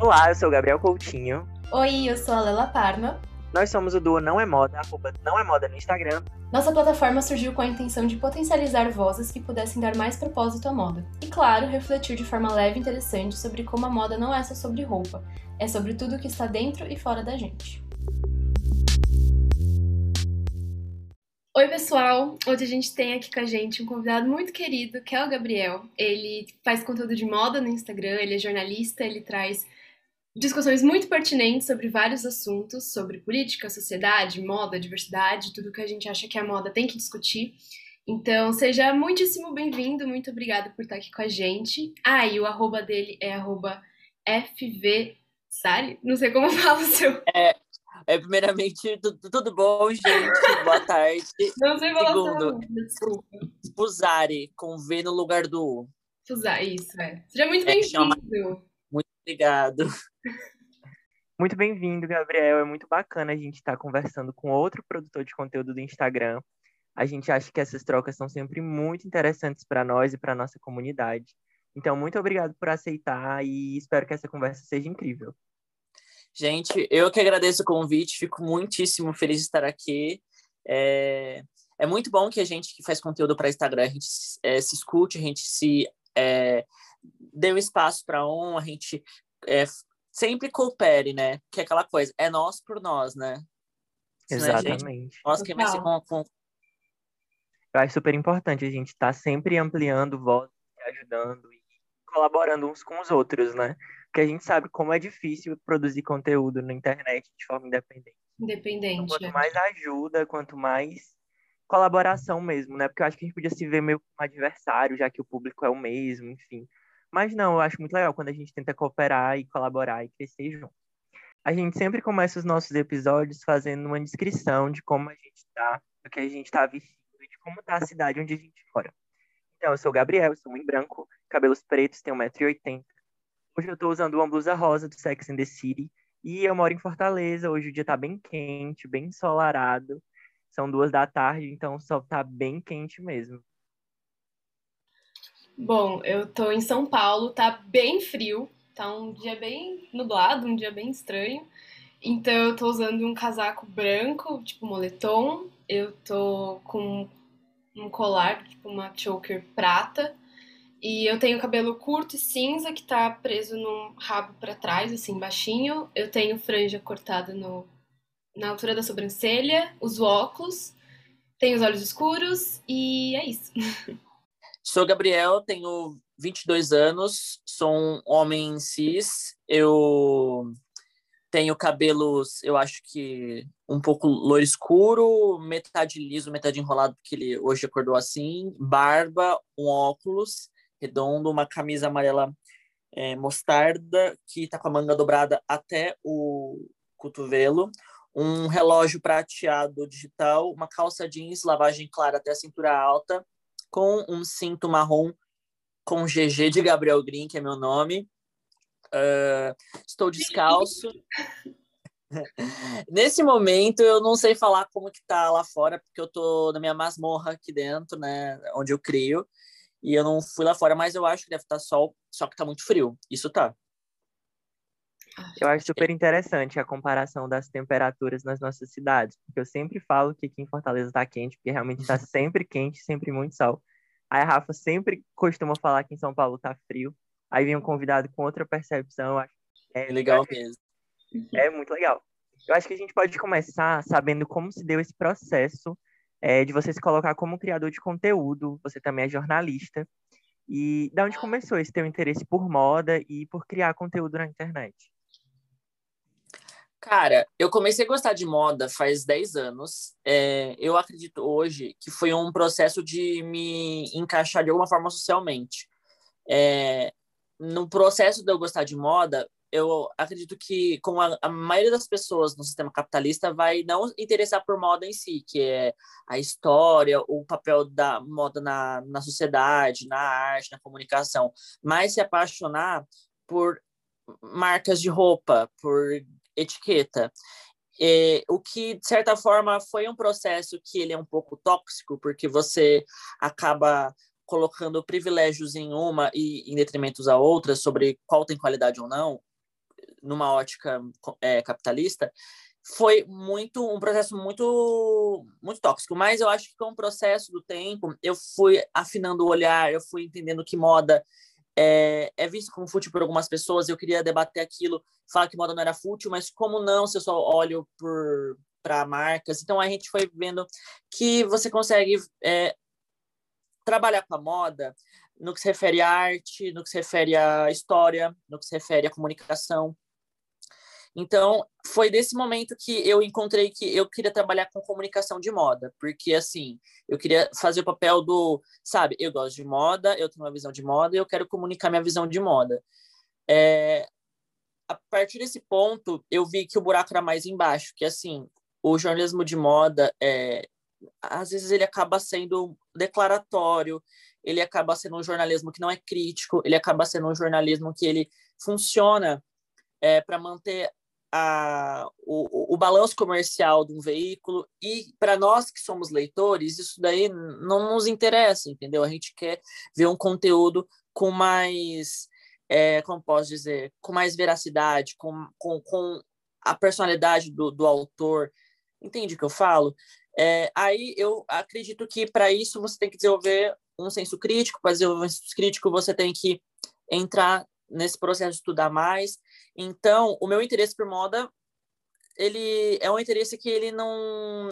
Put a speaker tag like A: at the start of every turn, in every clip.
A: Olá, eu sou o Gabriel Coutinho.
B: Oi, eu sou a Lela Parma.
A: Nós somos o duo Não é Moda, arroba Não é Moda no Instagram.
B: Nossa plataforma surgiu com a intenção de potencializar vozes que pudessem dar mais propósito à moda. E claro, refletir de forma leve e interessante sobre como a moda não é só sobre roupa, é sobre tudo que está dentro e fora da gente. Oi, pessoal! Hoje a gente tem aqui com a gente um convidado muito querido, que é o Gabriel. Ele faz conteúdo de moda no Instagram, ele é jornalista, ele traz discussões muito pertinentes sobre vários assuntos, sobre política, sociedade, moda, diversidade, tudo que a gente acha que a moda tem que discutir. Então, seja muitíssimo bem-vindo, muito obrigada por estar aqui com a gente. Ah, e o arroba dele é arroba FVSari? Não sei como eu falo o seu.
C: É, é primeiramente, tudo, tudo bom, gente? Boa tarde.
B: Não sei falar
C: Segundo,
B: nome, desculpa.
C: Fusari, com V no lugar do U.
B: Fusar, isso, é. Seja muito
C: É,
B: bem-vindo.
C: Obrigado.
A: Muito bem-vindo, Gabriel. É muito bacana a gente estar conversando com outro produtor de conteúdo do Instagram. A gente acha que essas trocas são sempre muito interessantes para nós e para nossa comunidade. Então, muito obrigado por aceitar e espero que essa conversa seja incrível.
C: Gente, eu que agradeço o convite, fico muitíssimo feliz de estar aqui. É, é muito bom que a gente que faz conteúdo para Instagram, a gente é, se escute, a gente se é, dê um espaço para um, a gente é, sempre coopere, né? Que é aquela coisa, é nós por nós, né? É, gente?
A: Exatamente.
C: Nós que vai ser com, com,
A: Eu acho super importante a gente estar sempre ampliando vozes, ajudando e colaborando uns com os outros, né? Porque a gente sabe como é difícil produzir conteúdo na internet de forma independente. Então,
B: Independente.
A: quanto
B: é.
A: mais ajuda, quanto mais colaboração mesmo, né? Porque eu acho que a gente podia se ver meio como adversário, já que o público é o mesmo, enfim. Mas não, eu acho muito legal quando a gente tenta cooperar e colaborar e crescer junto. A gente sempre começa os nossos episódios fazendo uma descrição de como a gente tá, do que a gente tá vestindo e de como tá a cidade onde a gente mora. Então, eu sou o Gabriel, sou homem branco, cabelos pretos, tenho 1,80m. Hoje eu tô usando uma blusa rosa do Sex and the City e eu moro em Fortaleza. Hoje o dia tá bem quente, bem ensolarado. São duas da tarde, então o sol tá bem quente mesmo.
B: Bom, eu tô em São Paulo, tá bem frio, tá um dia bem nublado, um dia bem estranho. Então eu tô usando um casaco branco, tipo moletom. Eu tô com um colar, tipo uma choker prata. E eu tenho cabelo curto e cinza que tá preso num rabo pra trás, assim, baixinho. Eu tenho franja cortada no, na altura da sobrancelha, uso óculos, tenho os olhos escuros e é isso.
C: Sou Gabriel, tenho 22 anos, sou um homem cis. Eu tenho cabelos, eu acho que um pouco loiro escuro, metade liso, metade enrolado, porque ele hoje acordou assim. Barba, um óculos redondo, uma camisa amarela é, mostarda, que tá com a manga dobrada até o cotovelo. Um relógio prateado digital, uma calça jeans, lavagem clara até a cintura alta, com um cinto marrom com GG de Gabriel Green, que é meu nome. Uh, estou descalço. Nesse momento, eu não sei falar como que tá lá fora, porque eu tô na minha masmorra aqui dentro, né, onde eu crio, e eu não fui lá fora, mas eu acho que deve estar sol, só que tá muito frio. Isso tá.
A: Eu acho super interessante a comparação das temperaturas nas nossas cidades, porque eu sempre falo que aqui em Fortaleza tá quente, porque realmente tá sempre quente, sempre muito sol. Aí a Rafa sempre costuma falar que em São Paulo tá frio. Aí vem um convidado com outra percepção, é
C: É legal mesmo.
A: É muito legal. Eu acho que a gente pode começar sabendo como se deu esse processo é, de você se colocar como criador de conteúdo. Você também é jornalista. E da onde começou esse teu interesse por moda e por criar conteúdo na internet?
C: Cara, eu comecei a gostar de moda faz 10 anos. É, eu acredito hoje que foi um processo de me encaixar de alguma forma socialmente. É, no processo de eu gostar de moda, eu acredito que, como a, a, maioria das pessoas no sistema capitalista, vai não interessar por moda em si, que é a história, o papel da moda na, na sociedade, na arte, na comunicação, mas se apaixonar por marcas de roupa, por etiqueta. É, o que, de certa forma, foi um processo que ele é um pouco tóxico, porque você acaba colocando privilégios em uma e em detrimento a outra sobre qual tem qualidade ou não, numa ótica é, capitalista, foi muito um processo muito muito tóxico, mas eu acho que com o processo do tempo eu fui afinando o olhar, eu fui entendendo que moda é, é visto como fútil por algumas pessoas, eu queria debater aquilo, falar que moda não era fútil, mas como não se eu só olho para marcas, então a gente foi vendo que você consegue é, trabalhar com a moda no que se refere à arte, no que se refere à história, no que se refere à comunicação. Então, foi desse momento que eu encontrei que eu queria trabalhar com comunicação de moda, porque assim, eu queria fazer o papel do, sabe, eu gosto de moda, eu tenho uma visão de moda e eu quero comunicar minha visão de moda. É, a partir desse ponto, eu vi que o buraco era mais embaixo, que assim, o jornalismo de moda, é, às vezes ele acaba sendo declaratório, ele acaba sendo um jornalismo que não é crítico, ele acaba sendo um jornalismo que ele funciona é, para manter a, o, o balanço comercial de um veículo e para nós que somos leitores isso daí não nos interessa entendeu? A gente quer ver um conteúdo com mais é, como posso dizer com mais veracidade com, com, com a personalidade do, do autor. Entende o que eu falo? É, aí eu acredito que para isso você tem que desenvolver um senso crítico para desenvolver um senso crítico você tem que entrar nesse processo de estudar mais. Então, o meu interesse por moda, ele é um interesse que ele não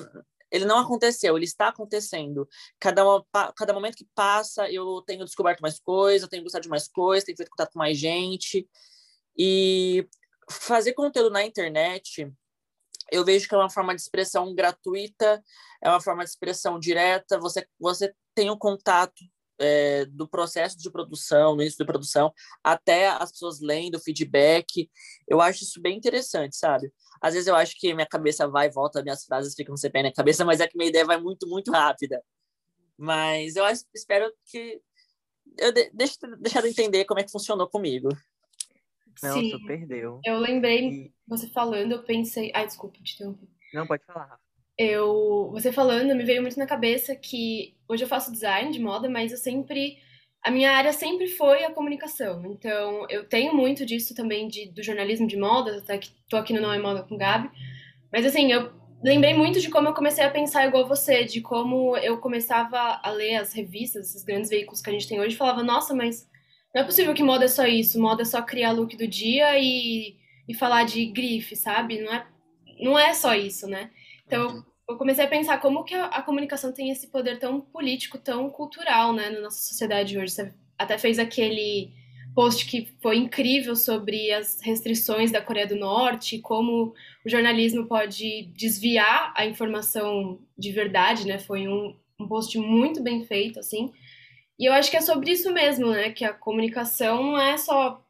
C: ele não aconteceu, ele está acontecendo. Cada, uma, cada momento que passa, eu tenho descoberto mais coisas, tenho gostado de mais coisas, tenho feito contato com mais gente. E fazer conteúdo na internet, eu vejo que é uma forma de expressão gratuita, é uma forma de expressão direta, você, você tem um contato é, do processo de produção, no início de produção, até as pessoas lendo feedback. Eu acho isso bem interessante, sabe? Às vezes eu acho que minha cabeça vai e volta, minhas frases ficam sem pé na cabeça, mas é que minha ideia vai muito, muito rápida. Mas eu acho, espero que eu de, deixe, deixar de entender como é que funcionou comigo.
A: Não, Sim, perdeu.
B: Eu lembrei, e... você falando, eu pensei. Ai, desculpa, te interrompi.
A: Não, pode falar, Rafa
B: eu, você falando, me veio muito na cabeça que hoje eu faço design de moda, mas eu sempre a minha área sempre foi a comunicação. Então, eu tenho muito disso também de, do jornalismo de moda, até que tô aqui no Não é Moda com Gabi. Mas assim, eu lembrei muito de como eu comecei a pensar igual você, de como eu começava a ler as revistas, esses grandes veículos que a gente tem hoje, e falava, nossa, mas não é possível que moda é só isso, moda é só criar look do dia e, e falar de grife, sabe? Não é, não é só isso, né? Então, uhum. Eu comecei a pensar como que a, a, comunicação tem esse poder tão político, tão cultural, né, na nossa sociedade hoje. Você até fez aquele post que foi incrível sobre as restrições da Coreia do Norte, como o jornalismo pode desviar a informação de verdade, né? Foi um, um post muito bem feito, assim. E eu acho que é sobre isso mesmo, né? Que a comunicação não é só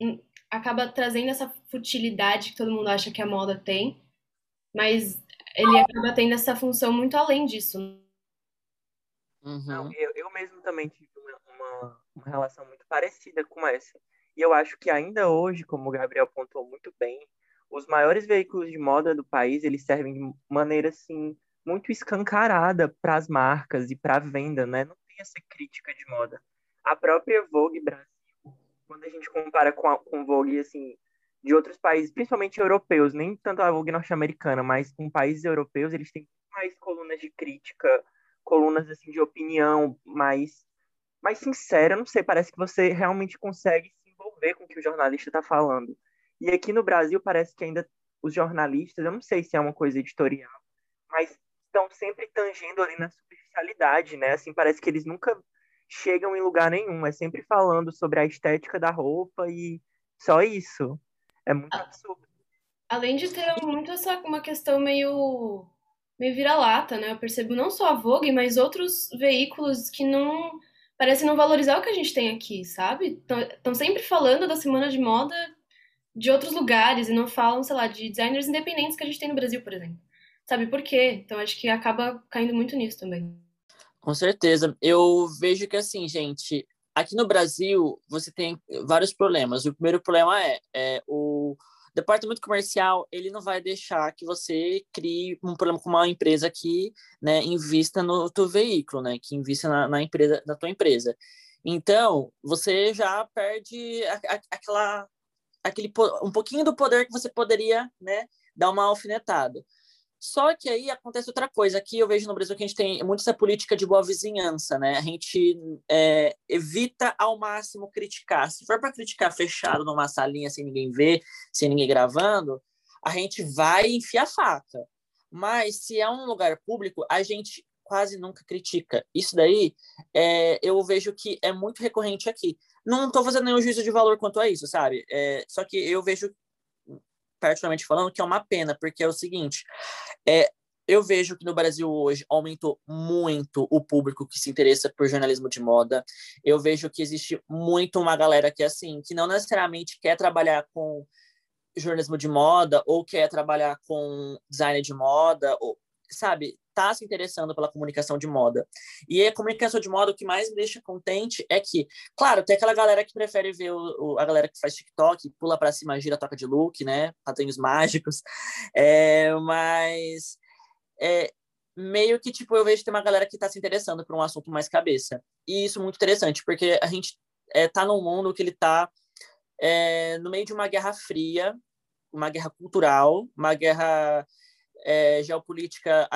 B: hum, acaba trazendo essa futilidade que todo mundo acha que a moda tem, mas ele acaba tendo essa função muito além disso.
A: Uhum. Não, eu, eu mesmo também tive uma, uma, relação muito parecida com essa. E eu acho que ainda hoje, como o Gabriel pontuou muito bem, os maiores veículos de moda do país, eles servem de maneira, assim, muito escancarada para as marcas e para a venda, né? Não tem essa crítica de moda. A própria Vogue Brasil, quando a gente compara com a com Vogue, assim, de outros países, principalmente europeus, nem tanto a Vogue norte-americana, mas com países europeus, eles têm mais colunas de crítica, colunas assim de opinião mais mais sincera, não sei, parece que você realmente consegue se envolver com o que o jornalista está falando. E aqui no Brasil parece que ainda os jornalistas, eu não sei se é uma coisa editorial, mas estão sempre tangendo ali na superficialidade, né? Assim, parece que eles nunca chegam em lugar nenhum, é sempre falando sobre a estética da roupa e só isso. É muito absurdo.
B: Além de ter muito essa uma questão meio meio vira-lata, né? Eu percebo não só a Vogue, mas outros veículos que não parecem não valorizar o que a gente tem aqui, sabe? Estão sempre falando da semana de moda de outros lugares e não falam, sei lá, de designers independentes que a gente tem no Brasil, por exemplo. Sabe por quê? Então acho que acaba caindo muito nisso também.
C: Com certeza. Eu vejo que assim, gente, Aqui no Brasil, você tem vários problemas. O primeiro problema é, é o departamento comercial ele não vai deixar que você crie um problema com uma empresa que né, invista no teu veículo, né, que invista na, na empresa da tua empresa. Então você já perde a, a, aquela aquele um pouquinho do poder que você poderia, né, dar uma alfinetada. Só que aí acontece outra coisa. Aqui eu vejo no Brasil que a gente tem muito essa política de boa vizinhança, né? A gente é, evita ao máximo criticar. Se for para criticar fechado numa salinha sem ninguém ver, sem ninguém gravando, a gente vai enfiar faca. Mas se é um lugar público, a gente quase nunca critica. Isso daí é, eu vejo que é muito recorrente aqui. Não estou fazendo nenhum juízo de valor quanto a isso, sabe? É, só que eu vejo particularmente falando, que é uma pena, porque é o seguinte: é, eu vejo que no Brasil hoje aumentou muito o público que se interessa por jornalismo de moda. Eu vejo que existe muito uma galera que assim, que não necessariamente quer trabalhar com jornalismo de moda ou quer trabalhar com design de moda, ou sabe, tá se interessando pela comunicação de moda. E a comunicação de moda, o que mais me deixa contente é que, claro, tem aquela galera que prefere ver o, o, a galera que faz TikTok, pula para cima, gira, toca de look, né? Patinhos mágicos. É, mas é, meio que, tipo, eu vejo que tem uma galera que está se interessando por um assunto mais cabeça. E isso é muito interessante, porque a gente é, tá num mundo que ele tá é, no meio de uma guerra fria, uma guerra cultural, uma guerra é, geopolítica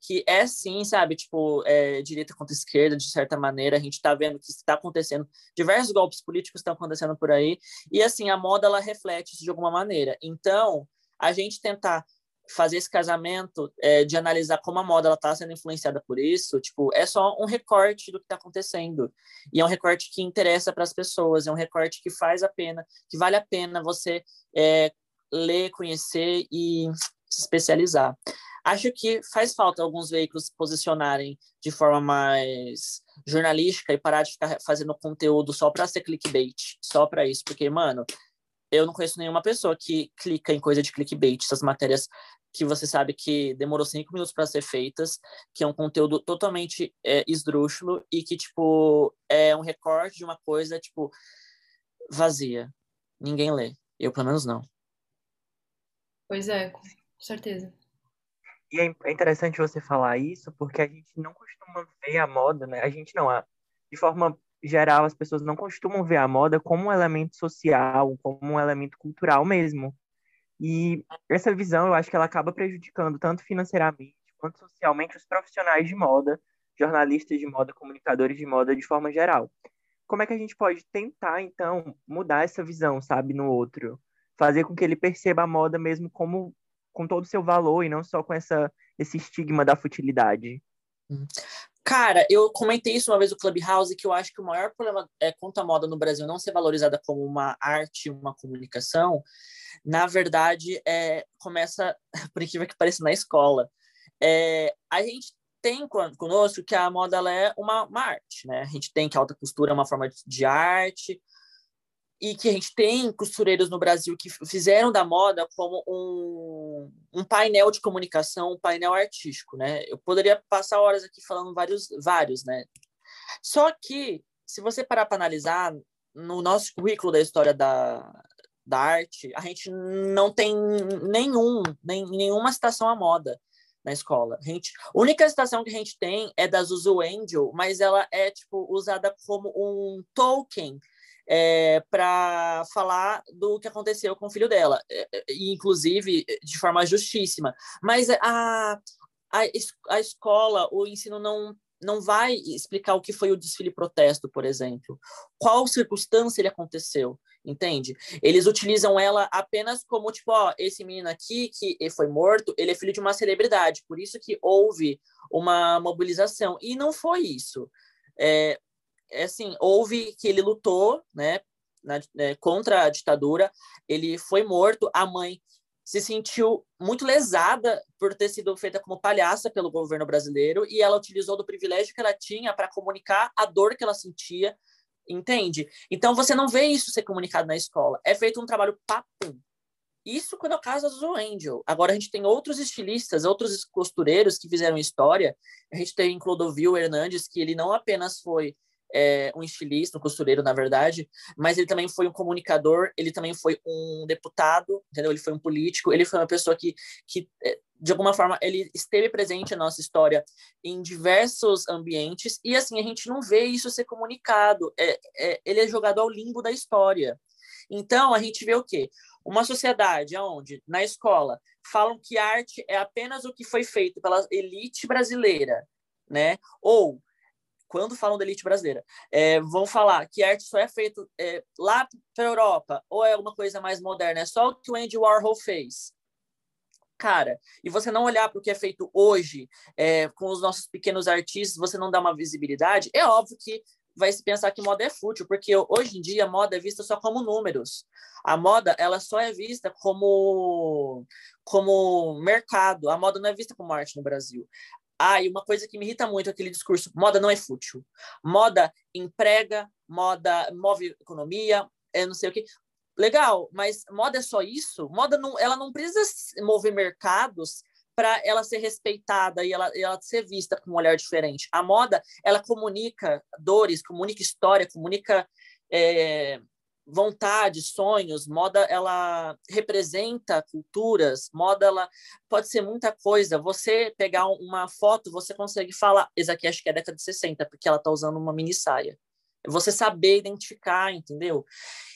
C: que é sim, sabe, tipo, é, direita contra esquerda, de certa maneira, a gente está vendo que está acontecendo, diversos golpes políticos estão acontecendo por aí, e assim, a moda, ela reflete isso de alguma maneira. Então, a gente tentar fazer esse casamento, é, de analisar como a moda está sendo influenciada por isso, tipo, é só um recorte do que está acontecendo. E é um recorte que interessa para as pessoas, é um recorte que faz a pena, que vale a pena você é, ler, conhecer e se especializar. Acho que faz falta alguns veículos se posicionarem de forma mais jornalística e parar de ficar fazendo conteúdo só para ser clickbait, só para isso, porque, mano, eu não conheço nenhuma pessoa que clica em coisa de clickbait, essas matérias que você sabe que demorou cinco minutos para ser feitas, que é um conteúdo totalmente é, esdrúxulo e que, tipo, é um recorte de uma coisa, tipo, vazia. Ninguém lê. Eu, pelo menos, não.
B: Pois é, certeza.
A: E é, é interessante você falar isso, porque a gente não costuma ver a moda, né? A gente não, a, de forma geral, as pessoas não costumam ver a moda como um elemento social, como um elemento cultural mesmo. E essa visão, eu acho que ela acaba prejudicando tanto financeiramente quanto socialmente os profissionais de moda, jornalistas de moda, comunicadores de moda de forma geral. Como é que a gente pode tentar, então, mudar essa visão, sabe, no outro? Fazer com que ele perceba a moda mesmo como com todo o seu valor e não só com essa, esse estigma da futilidade.
C: Hum. Cara, eu comentei isso uma vez no Clubhouse, que eu acho que o maior problema é à moda no Brasil não ser valorizada como uma arte, uma comunicação, na verdade, é, começa, por incrível que pareça, na escola. É, a gente tem conosco que a moda é uma, uma, arte, né? A gente tem que a alta costura é uma forma de arte, e que a gente tem costureiros no Brasil que fizeram da moda como um, um painel de comunicação, um painel artístico, né? Eu poderia passar horas aqui falando vários, vários, né? Só que, se você parar para analisar, no nosso currículo da história da, da arte, a gente não tem nenhum, nem, nenhuma citação à moda na escola. A, gente, a única citação que a gente tem é da Zuzu Angel, mas ela é, tipo, usada como um token é, para falar do que aconteceu com o filho dela, é, é, inclusive de forma justíssima. Mas a, a, a escola, o ensino não não vai explicar o que foi o desfile protesto, por exemplo. Qual circunstância ele aconteceu, entende? Eles utilizam ela apenas como, tipo, ó, esse menino aqui que foi morto, ele é filho de uma celebridade, por isso que houve uma mobilização. E não foi isso. É, é assim, houve que ele lutou, né, na, né, contra a ditadura, ele foi morto, a mãe se sentiu muito lesada por ter sido feita como palhaça pelo governo brasileiro e ela utilizou do privilégio que ela tinha para comunicar a dor que ela sentia, entende? Então você não vê isso ser comunicado na escola, é feito um trabalho papum. Isso quando é o caso do Angel. Agora a gente tem outros estilistas, outros costureiros que fizeram história. A gente tem Clodovil Hernandes, que ele não apenas foi é, um estilista, um costureiro, na verdade, mas ele também foi um comunicador, ele também foi um deputado, entendeu? Ele foi um político, ele foi uma pessoa que, que é, de alguma forma, ele esteve presente na nossa história em diversos ambientes, e assim, a gente não vê isso ser comunicado, é, é ele é jogado ao limbo da história. Então, a gente vê o quê? Uma sociedade onde, na escola, falam que arte é apenas o que foi feito pela elite brasileira, né? Ou, quando falam da elite brasileira, é, vão falar que arte só é feita é, lá para a Europa, ou é alguma coisa mais moderna, é só o que o Andy Warhol fez. Cara, e você não olhar para o que é feito hoje é, com os nossos pequenos artistas, você não dá uma visibilidade, é óbvio que vai se pensar que moda é fútil, porque hoje em dia a moda é vista só como números. A moda, ela só é vista como como mercado. A moda não é vista como arte no Brasil. Ah, e uma coisa que me irrita muito é aquele discurso: moda não é fútil. Moda emprega, moda move economia, é não sei o quê. Legal, mas moda é só isso? Moda não, ela não precisa mover mercados para ela ser respeitada e ela, ela ser vista com um olhar diferente. A moda, ela comunica dores, comunica história, comunica é, vontade, sonhos. Moda, ela representa culturas. Moda, ela pode ser muita coisa. Você pegar uma foto, você consegue falar, essa aqui acho que é década de 60, porque ela está usando uma mini saia. Você saber identificar, entendeu?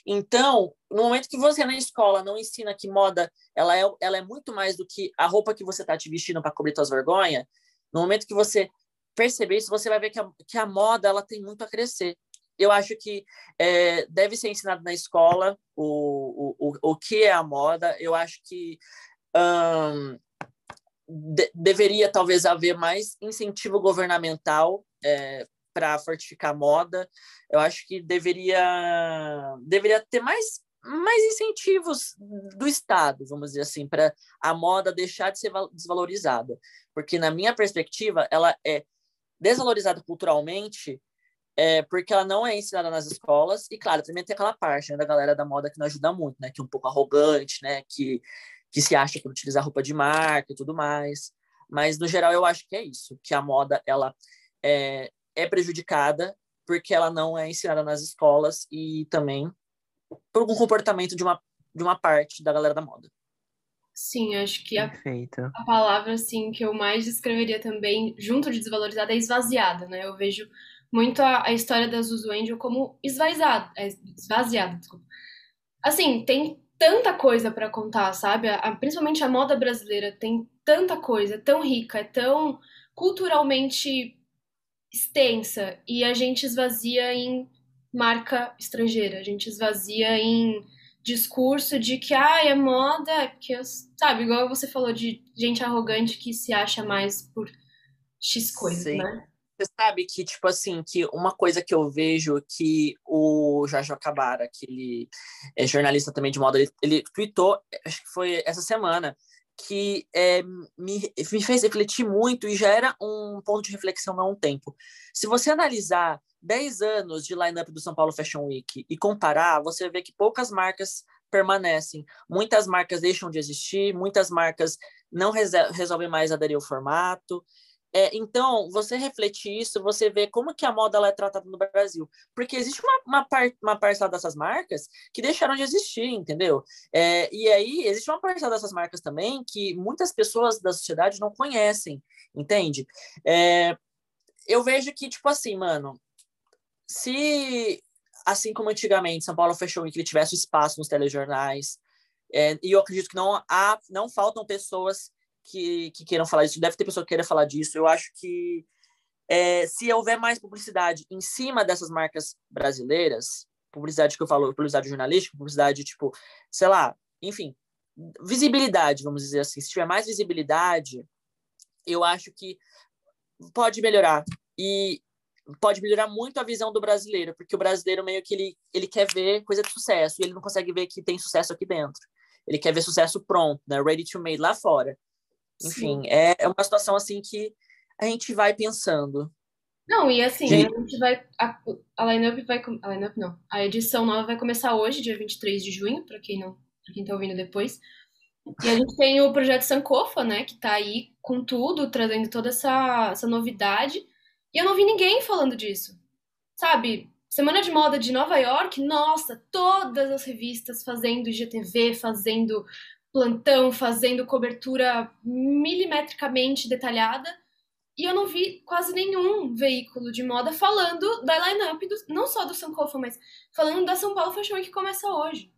C: Então, no momento que você na escola não ensina que moda ela é, ela é muito mais do que a roupa que você está te vestindo para cobrir suas vergonhas, no momento que você perceber isso, você vai ver que a, que a moda ela tem muito a crescer. Eu acho que é, deve ser ensinado na escola o, o, o, o que é a moda. Eu acho que um, de, deveria talvez haver mais incentivo governamental é, para fortificar a moda. Eu acho que deveria, deveria ter mais, mais incentivos do Estado, vamos dizer assim, para a moda deixar de ser desvalorizada. Porque, na minha perspectiva, ela é desvalorizada culturalmente é, porque ela não é ensinada nas escolas, e claro, também tem aquela parte né, da galera da moda que não ajuda muito, né, que é um pouco arrogante, né, que, que se acha por utilizar roupa de marca e tudo mais. Mas, no geral, eu acho que é isso, que a moda, ela é, é prejudicada porque ela não é ensinada nas escolas e também por algum comportamento de uma, de uma parte da galera da moda.
B: Sim, acho que a, a palavra assim que eu mais descreveria também, junto de desvalorizada, é esvaziada, né? Eu vejo muito a, a história da Zuzu Angel como esvaziada, é, esvaziada, desculpa. Assim, tem tanta coisa para contar, sabe? A, principalmente a moda brasileira tem tanta coisa, é tão rica, é tão culturalmente extensa e a gente esvazia em marca estrangeira, a gente esvazia em discurso de que ah, é moda, que eu, sabe, igual você falou de gente arrogante que se acha mais por X coisas, Sim. né?
C: Você sabe que, tipo assim, que uma coisa que eu vejo que o Jorge Acabara, que ele é jornalista também de moda, ele, ele tweetou, acho que foi essa semana, que é, me, me fez refletir muito e já era um ponto de reflexão há um tempo. Se você analisar 10 anos de line-up do São Paulo Fashion Week e comparar, você vê que poucas marcas permanecem. Muitas marcas deixam de existir, muitas marcas não resolvem mais aderir ao formato. É, então, você refletir isso, você vê como que a moda ela é tratada no Brasil. Porque existe uma, uma, par, uma parcela dessas marcas que deixaram de existir, entendeu? É, e aí, existe uma parcela dessas marcas também que muitas pessoas da sociedade não conhecem, entende? É, eu vejo que, tipo assim, mano, se, assim como antigamente, São Paulo Fashion Week tivesse espaço nos telejornais, é, e eu acredito que não há, não faltam pessoas que, que queiram falar disso, deve ter pessoa que queira falar disso. Eu acho que é, se houver mais publicidade em cima dessas marcas brasileiras, publicidade que eu falo, publicidade jornalística, publicidade tipo, sei lá, enfim, visibilidade, vamos dizer assim. Se tiver mais visibilidade, eu acho que pode melhorar. E pode melhorar muito a visão do brasileiro, porque o brasileiro meio que ele, ele quer ver coisa de sucesso e ele não consegue ver que tem sucesso aqui dentro. Ele quer ver sucesso pronto, né? Ready to made lá fora. Enfim, é, é uma situação assim que a gente vai pensando.
B: Não, e assim, gente... a gente vai. A, a lineup vai. A lineup não. A edição nova vai começar hoje, dia 23 de junho, para quem não. Pra quem tá ouvindo depois. E a gente tem o projeto Sankofa, né? Que tá aí com tudo, trazendo toda essa, essa novidade. E eu não vi ninguém falando disso. sabe, Semana de Moda de Nova York, nossa, todas as revistas fazendo IGTV, fazendo plantão, fazendo cobertura milimetricamente detalhada. E eu não vi quase nenhum veículo de moda falando da line-up, não só do Sankofa, mas falando da São Paulo Fashion Week que começa hoje.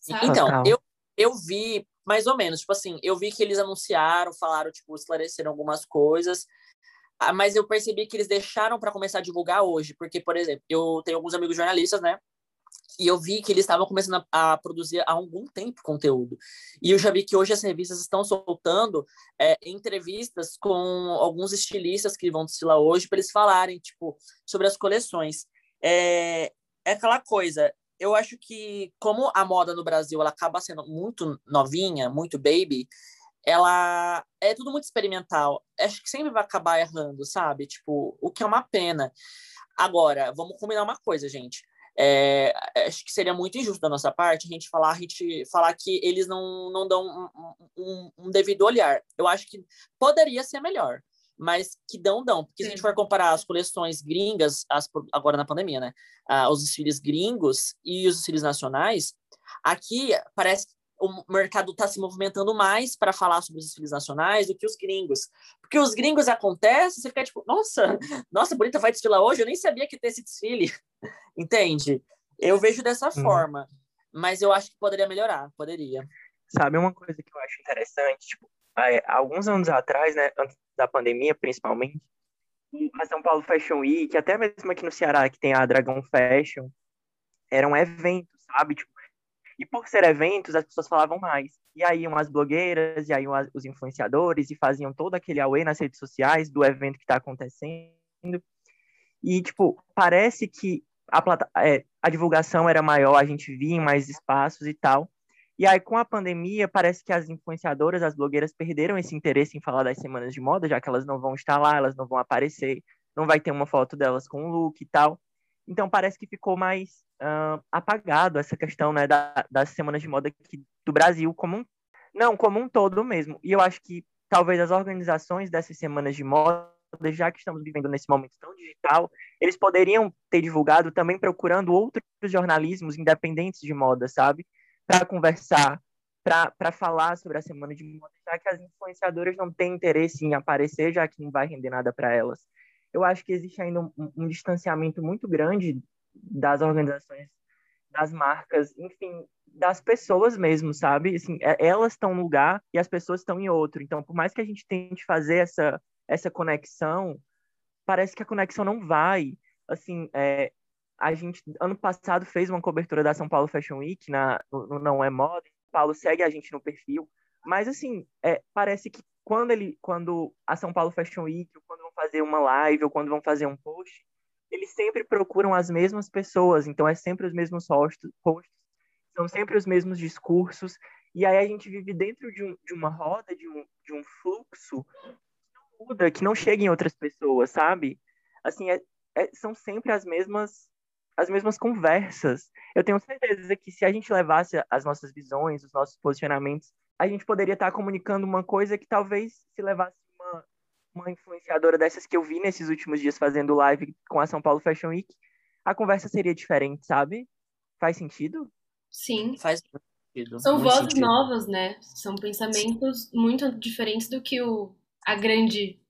C: Sabe? Então, eu, eu vi mais ou menos, tipo assim, eu vi que eles anunciaram, falaram, tipo, esclareceram algumas coisas, ah, mas eu percebi que eles deixaram para começar a divulgar hoje, porque, por exemplo, eu tenho alguns amigos jornalistas, né? E eu vi que eles estavam começando a, a, produzir há algum tempo conteúdo. E eu já vi que hoje as revistas estão soltando é, entrevistas com alguns estilistas que vão desfilar hoje para eles falarem, tipo, sobre as coleções. É, é aquela coisa, eu acho que como a moda no Brasil ela acaba sendo muito novinha, muito baby, ela é tudo muito experimental. Acho que sempre vai acabar errando, sabe? Tipo, o que é uma pena. Agora, vamos combinar uma coisa, gente. É, acho que seria muito injusto da nossa parte a gente falar, a gente falar que eles não, não dão um, um, um devido olhar. Eu acho que poderia ser melhor, mas que dão, dão. Porque Sim. se a gente for comparar as coleções gringas, as, agora na pandemia, né? Ah, os desfiles gringos e os desfiles nacionais, aqui parece o mercado está se movimentando mais para falar sobre os desfiles nacionais do que os gringos. Porque os gringos acontecem, você fica tipo, nossa, nossa, bonita vai desfilar hoje, eu nem sabia que tem esse desfile. Entende? Eu vejo dessa hum. forma. Mas eu acho que poderia melhorar, poderia.
A: Sabe uma coisa que eu acho interessante? Tipo, é, alguns anos atrás, né, antes da pandemia, principalmente, a São Paulo Fashion Week, até mesmo aqui no Ceará, que tem a Dragon Fashion, era um evento, sabe? Tipo, e por ser eventos, as pessoas falavam mais. E aí iam as blogueiras, e aí iam os influenciadores, e faziam todo aquele away nas redes sociais do evento que está acontecendo. E, tipo, parece que a, é, a divulgação era maior, a gente via em mais espaços e tal. E aí, com a pandemia, parece que as influenciadoras, as blogueiras perderam esse interesse em falar das semanas de moda, já que elas não vão estar lá, elas não vão aparecer, não vai ter uma foto delas com o look e tal. Então, parece que ficou mais uh, apagado essa questão né, da, das semanas de moda aqui do Brasil como um, não, como um todo mesmo. E eu acho que talvez as organizações dessas semanas de moda, já que estamos vivendo nesse momento tão digital, eles poderiam ter divulgado também procurando outros jornalismos independentes de moda, sabe? Para conversar, para falar sobre a semana de moda, já que as influenciadoras não têm interesse em aparecer, já que não vai render nada para elas. Eu acho que existe ainda um, um distanciamento muito grande das organizações, das marcas, enfim, das pessoas mesmo, sabe? Assim, é, elas estão num lugar e as pessoas estão em outro. Então, por mais que a gente tente fazer essa, essa conexão, parece que a conexão não vai. Assim, é, a gente, ano passado, fez uma cobertura da São Paulo Fashion Week na, no, Não É Moda. Paulo segue a gente no perfil. Mas, assim, é, parece que quando ele, quando a São Paulo Fashion Week, quando fazer uma live, ou quando vão fazer um post, eles sempre procuram as mesmas pessoas, então é sempre os mesmos rostos são sempre os mesmos discursos, e aí a gente vive dentro de, um, de uma roda, de um, de um fluxo que não muda, que não chega em outras pessoas, sabe? Assim, é, é, são sempre as mesmas as mesmas conversas. Eu tenho certeza que se a gente levasse as nossas visões, os nossos posicionamentos, a gente poderia estar comunicando uma coisa que talvez se levasse uma influenciadora dessas que eu vi nesses últimos dias fazendo live com a São Paulo Fashion Week, a conversa seria diferente, sabe? Faz sentido?
B: Sim.
C: Faz sentido.
B: São vozes sentido. novas, né? São pensamentos muito diferentes do que o, a grande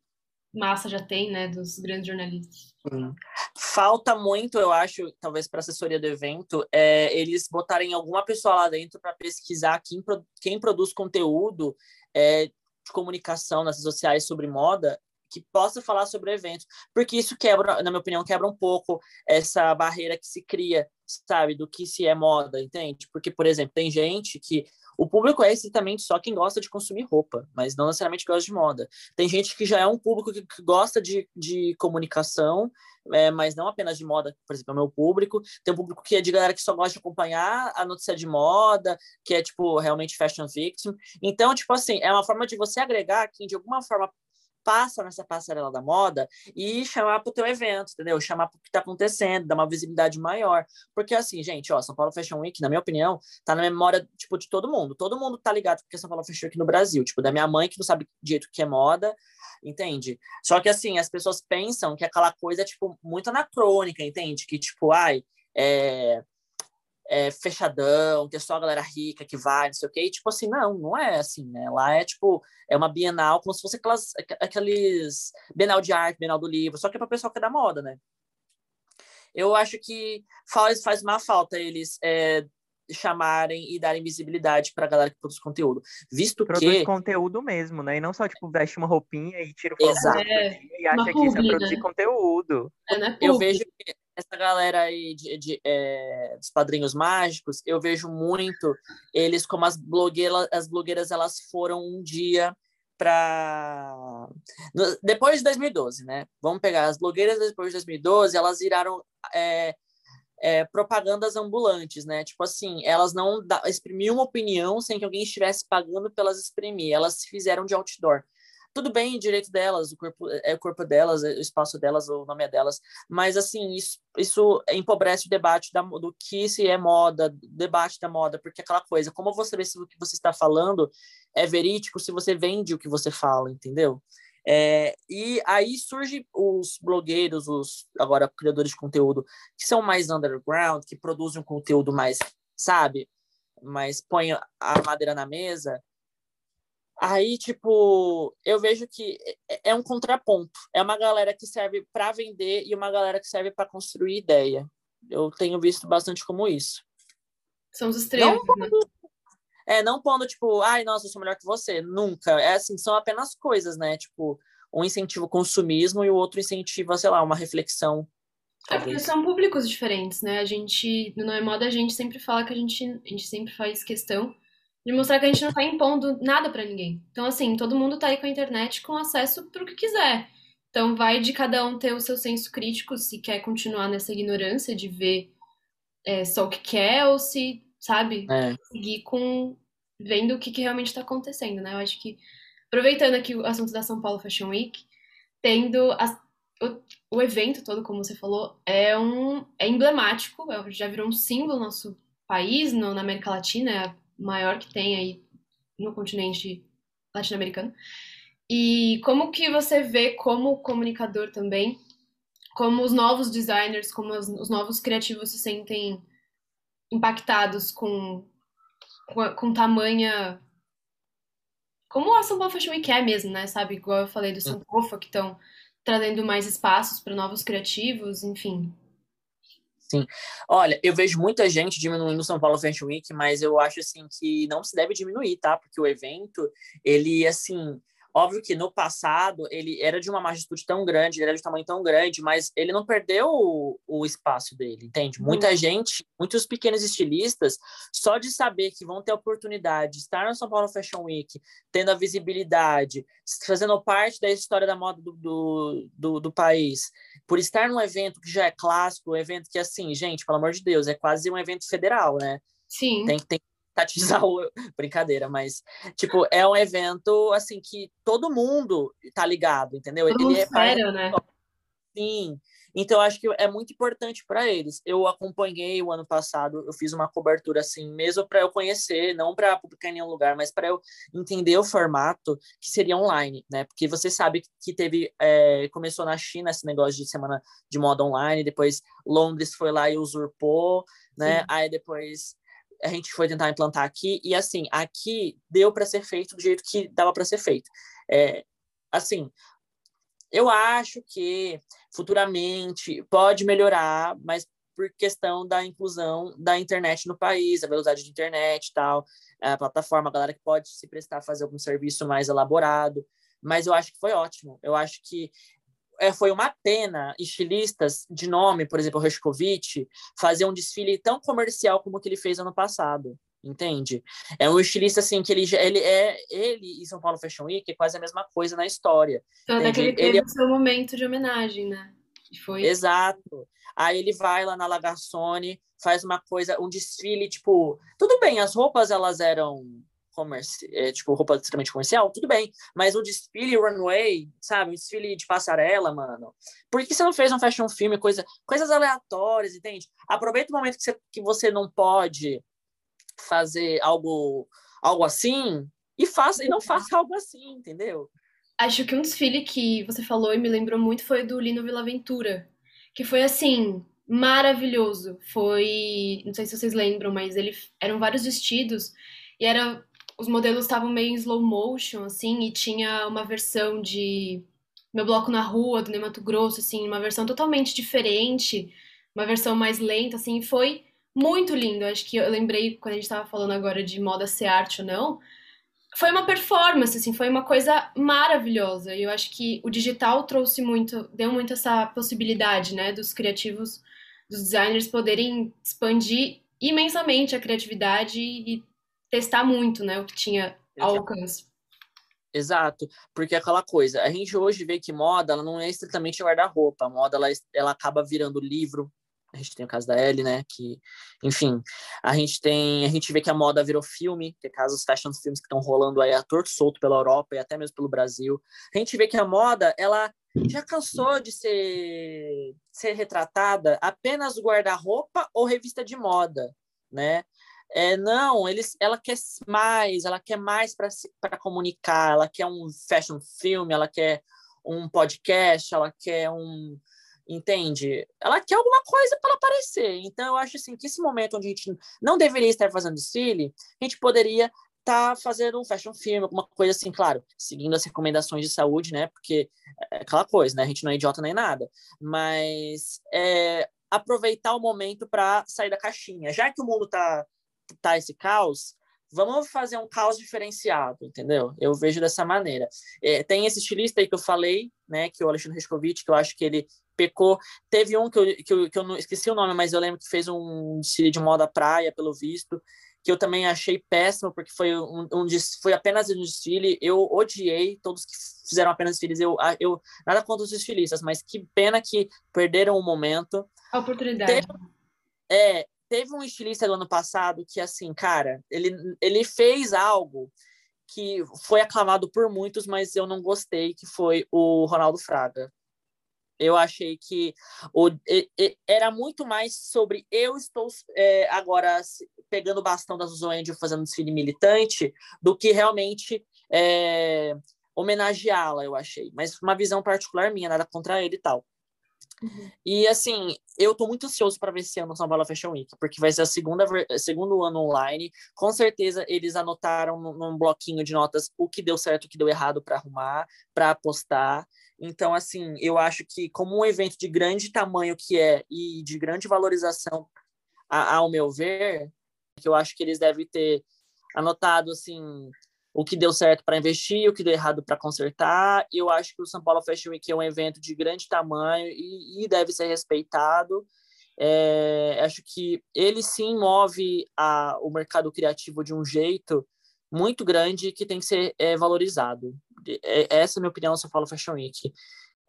B: massa já tem, né? Dos grandes jornalistas.
C: Sim. Falta muito, eu acho, talvez para a assessoria do evento, é, eles botarem alguma pessoa lá dentro para pesquisar quem, quem produz conteúdo é, de comunicação nas redes sociais sobre moda que possa falar sobre o evento, porque isso quebra, na minha opinião, quebra um pouco essa barreira que se cria, sabe, do que se é moda, entende? Porque, por exemplo, tem gente que o público é exatamente só quem gosta de consumir roupa, mas não necessariamente gosta de moda. Tem gente que já é um público que, que gosta de, de comunicação, é, mas não apenas de moda, por exemplo, é o meu público. Tem um público que é de galera que só gosta de acompanhar a notícia de moda, que é, tipo, realmente fashion victim. Então, tipo assim, é uma forma de você agregar quem, de alguma forma, passa nessa passarela da moda e chamar para o teu evento, entendeu? Chamar para o que está acontecendo, dar uma visibilidade maior. Porque assim, gente, ó, São Paulo Fashion Week, na minha opinião, tá na memória, tipo, de todo mundo. Todo mundo tá ligado porque São Paulo Fashion Week no Brasil. Tipo, da minha mãe, que não sabe direito o que é moda, entende? Só que assim, as pessoas pensam que aquela coisa é, tipo, muito anacrônica, entende? Que, tipo, ai, é é, fechadão, que é só a galera rica que vai, não sei o quê. E, tipo assim, não, não é assim, né? Lá é, tipo, é uma Bienal como se fosse aquelas, aqueles Bienal de arte, Bienal do livro, só que é para pessoal que é da moda, né? Eu acho que faz, faz má falta eles é, chamarem e darem visibilidade para a galera que produz conteúdo. Visto
A: produz
C: que.
A: conteúdo mesmo, né? E não só, tipo, veste uma roupinha e tira o
C: Exato.
A: É, e acha que isso é produzir conteúdo.
B: É, né?
C: Eu vejo que essa galera aí de, de é, dos padrinhos mágicos, eu vejo muito eles como as blogueiras, as blogueiras elas foram um dia para depois de 2012, né? Vamos pegar as blogueiras depois de 2012, elas viraram é, é, propagandas ambulantes, né? Tipo assim, elas não da, exprimiam uma opinião sem que alguém estivesse pagando pelas exprimir, elas se fizeram de outdoor tudo bem, direito delas, o corpo é o corpo delas, é o espaço delas, o nome é delas, mas assim, isso, isso empobrece o debate da, do que se é moda, debate da moda, porque aquela coisa, como você vê se o que você está falando é verídico se você vende o que você fala, entendeu? É, e aí surge os blogueiros, os agora criadores de conteúdo que são mais underground, que produzem um conteúdo mais, sabe, mas põe a madeira na mesa Aí, tipo, eu vejo que é, é um contraponto. É uma galera que serve para vender e uma galera que serve para construir ideia. Eu tenho visto bastante como isso.
B: São os extremos, não
C: né? É, não pondo, tipo, ai, nossa, eu sou melhor que você. Nunca. É assim, são apenas coisas, né? Tipo, um incentivo ao consumismo e o outro incentiva, sei lá, uma reflexão.
B: É porque são públicos diferentes, né? A gente, no Não é Moda, a gente sempre fala que a gente, a gente sempre faz questão de mostrar que a gente não tá impondo nada para ninguém. Então, assim, todo mundo tá aí com a internet com acesso para o que quiser. Então, vai de cada um ter o seu senso crítico, se quer continuar nessa ignorância de ver é, só o que quer ou se, sabe,
C: é.
B: seguir com vendo o que, que realmente está acontecendo, né? Eu acho que, aproveitando aqui o assunto da São Paulo Fashion Week, tendo as, o, o, evento todo, como você falou, é um é emblemático, é, já virou um símbolo no nosso país, no, na América Latina, é maior que tem aí no continente latino-americano. E como que você vê como comunicador também, como os novos designers, como os, os novos criativos se sentem impactados com, com, com tamanha como a São Paulo Fashion Week é mesmo, né? Sabe, igual eu falei do Sankofa, que estão trazendo mais espaços para novos criativos, enfim.
C: Sim. Olha, eu vejo muita gente diminuindo o São Paulo Fashion Week, mas eu acho assim que não se deve diminuir, tá? Porque o evento, ele assim, Óbvio que no passado ele era de uma magnitude tão grande, ele era de tamanho tão grande, mas ele não perdeu o, o espaço dele, entende? Uhum. Muita gente, muitos pequenos estilistas, só de saber que vão ter a oportunidade de estar no São Paulo Fashion Week, tendo a visibilidade, fazendo parte da história da moda do, do, do, do país, por estar num evento que já é clássico, um evento que, assim, gente, pelo amor de Deus, é quase um evento federal, né?
B: Sim.
C: Tem, tem, enfatizar o... Brincadeira, mas, tipo, é um evento, assim, que todo mundo tá ligado, entendeu?
B: Todo Ele é sério, né?
C: Sim. Então, acho que é muito importante para eles. Eu acompanhei o ano passado, eu fiz uma cobertura assim, mesmo para eu conhecer, não para publicar em nenhum lugar, mas para eu entender o formato que seria online, né? Porque você sabe que teve, é, começou na China esse negócio de semana de moda online, depois Londres foi lá e usurpou, né? Sim. Aí depois a gente foi tentar implantar aqui e assim aqui deu para ser feito do jeito que dava para ser feito. É, assim eu acho que futuramente pode melhorar mas por questão da inclusão da internet no país a velocidade de internet tal a plataforma a galera que pode se prestar a fazer algum serviço mais elaborado. Mas eu acho que foi ótimo. Eu acho que é, foi uma pena estilistas de nome, por exemplo, Roscovich, fazer um desfile tão comercial como o que ele fez ano passado, entende? É um estilista assim que ele ele é ele e São Paulo Fashion Week é quase a mesma coisa na história.
B: Então, ele teve o seu momento de homenagem, né?
C: Foi... Exato. Aí ele vai lá na Lagarsone, faz uma coisa, um desfile tipo, tudo bem, as roupas elas eram comerci é, tipo, roupa extremamente comercial, tudo bem. Mas o desfile runway, sabe? O desfile de passarela, mano. Por que você não fez um fashion film, coisa, coisas aleatórias, entende? Aproveita o momento que você, que você não pode fazer algo, algo assim e faça e não faça algo assim, entendeu?
B: Acho que um desfile que você falou e me lembrou muito foi do Lino Villaventura, que foi assim, maravilhoso. Foi, não sei se vocês lembram, mas ele eram vários vestidos e era os modelos estavam meio em slow motion assim e tinha uma versão de meu bloco na rua do Ney Grosso assim, uma versão totalmente diferente, uma versão mais lenta assim, foi muito lindo. Acho que eu lembrei quando a gente estava falando agora de moda ser arte ou não, foi uma performance, assim, foi uma coisa maravilhosa. E eu acho que o digital trouxe muito, deu muito essa possibilidade, né, dos criativos, dos designers poderem expandir imensamente a criatividade e testar muito, né, o que tinha ao alcance.
C: Exato, porque é aquela coisa, a gente hoje vê que moda, ela não é estritamente guarda-roupa, a moda, ela, ela acaba virando livro, a gente tem o caso da Ellie, né? Que, enfim, a gente tem, a gente vê que a moda virou filme, que é caso os fashion filmes que estão rolando aí a torto solto pela Europa e até mesmo pelo Brasil. A gente vê que a moda, ela já cansou de ser, ser retratada apenas guarda-roupa ou revista de moda, né? É, não, eles, ela quer mais, ela quer mais para comunicar, ela quer um fashion film, ela quer um podcast, ela quer um, entende? Ela quer alguma coisa para aparecer. Então, eu acho assim que esse momento onde a gente não deveria estar fazendo desfile, a gente poderia estar tá fazendo um fashion film, alguma coisa assim, claro, seguindo as recomendações de saúde, né? Porque é aquela coisa, né? A gente não é idiota nem nada. Mas é, aproveitar o momento para sair da caixinha. Já que o mundo tá, tá esse caos, vamos fazer um caos diferenciado, entendeu? Eu vejo dessa maneira. É, tem esse estilista aí que eu falei, né, que é o Alexandre Rescovitch, que eu acho que ele pecou. Teve um que eu, que eu, que eu não esqueci o nome, mas eu lembro que fez um desfile de moda praia, pelo visto, que eu também achei péssimo, porque foi, um, um, foi apenas um desfile. Eu odiei todos que fizeram apenas desfiles. Eu, eu, nada contra os desfilistas, mas que pena que perderam o momento.
B: A oportunidade.
C: Teve, é, teve um estilista do ano passado que, assim, cara, ele, ele fez algo que foi aclamado por muitos, mas eu não gostei, que foi o Ronaldo Fraga. Eu achei que o, e, e, era muito mais sobre eu estou é, agora pegando o bastão da Susan fazendo desfile militante do que realmente é, homenageá-la, eu achei. Mas uma visão particular minha, nada contra ele e tal. Uhum. E assim, eu tô muito ansioso para ver esse ano São Paulo Fashion Week, porque vai ser a segunda segundo ano online. Com certeza eles anotaram num bloquinho de notas o que deu certo, o que deu errado para arrumar, para apostar. Então, assim, eu acho que como um evento de grande tamanho que é e de grande valorização, a, ao meu ver, que eu acho que eles devem ter anotado assim o que deu certo para investir, o que deu errado para consertar. Eu acho que o São Paulo Fashion Week é um evento de grande tamanho e, e deve ser respeitado. É, acho que ele sim move a, o mercado criativo de um jeito muito grande que tem que ser é, valorizado. É, essa é a minha opinião São Paulo Fashion Week.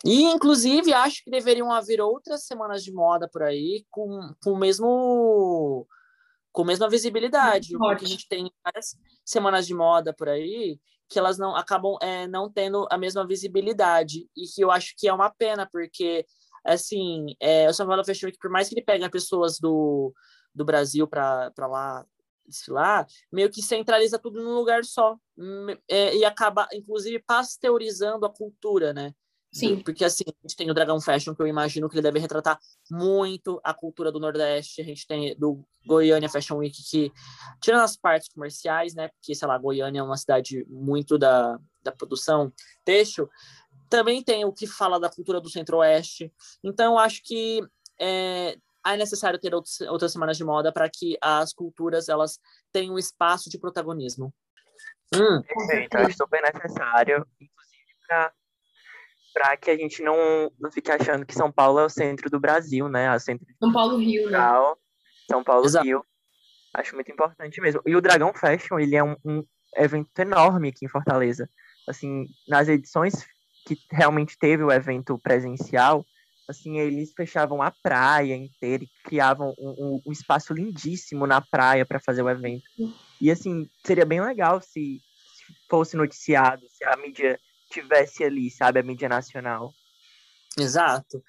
C: E, inclusive, acho que deveriam haver outras semanas de moda por aí com, com o mesmo com a mesma visibilidade. Porque a gente tem várias semanas de moda por aí que elas não acabam é, não tendo a mesma visibilidade e que eu acho que é uma pena porque assim é, o Fashion Week por mais que ele pegue pessoas do, do Brasil para lá desfilar meio que centraliza tudo num lugar só é, e acaba inclusive pasteurizando a cultura né
B: Sim.
C: Porque assim, a gente tem o Dragon Fashion, que eu imagino que ele deve retratar muito a cultura do Nordeste. A gente tem do Goiânia Fashion Week, que, tirando as partes comerciais, né? Porque, sei lá, Goiânia é uma cidade muito da, da produção têxtil. Também tem o que fala da cultura do Centro-Oeste. Então, eu acho que é, é necessário ter outros, outras semanas de moda para que as culturas elas tenham um espaço de protagonismo.
A: Hum. Perfeito, acho super necessário, inclusive para para que a gente não, não fique achando que São Paulo é o centro do Brasil, né? A centro
B: São Paulo Rio, né?
A: São Paulo Exato. Rio. Acho muito importante mesmo. E o Dragão Fashion, ele é um, um evento enorme aqui em Fortaleza. Assim, nas edições que realmente teve o evento presencial, Assim, eles fechavam a praia inteira e criavam um, um, um espaço lindíssimo na praia para fazer o evento. E assim, seria bem legal se, se fosse noticiado, se a mídia tivesse ali, sabe, a mídia nacional.
C: Exato.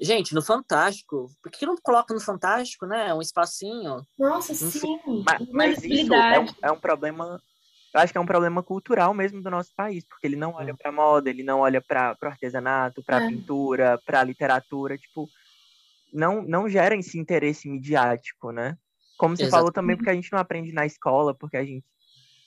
C: Gente, no Fantástico, por que não coloca no Fantástico, né? Um espacinho.
B: Nossa, sim.
A: Mas, mas isso é um, é um, problema. Eu acho que é um problema cultural mesmo do nosso país, porque ele não olha para moda, ele não olha para o artesanato, para é. pintura, para literatura, tipo, não não gera esse interesse midiático, né? Como você Exatamente. falou também, porque a gente não aprende na escola, porque a gente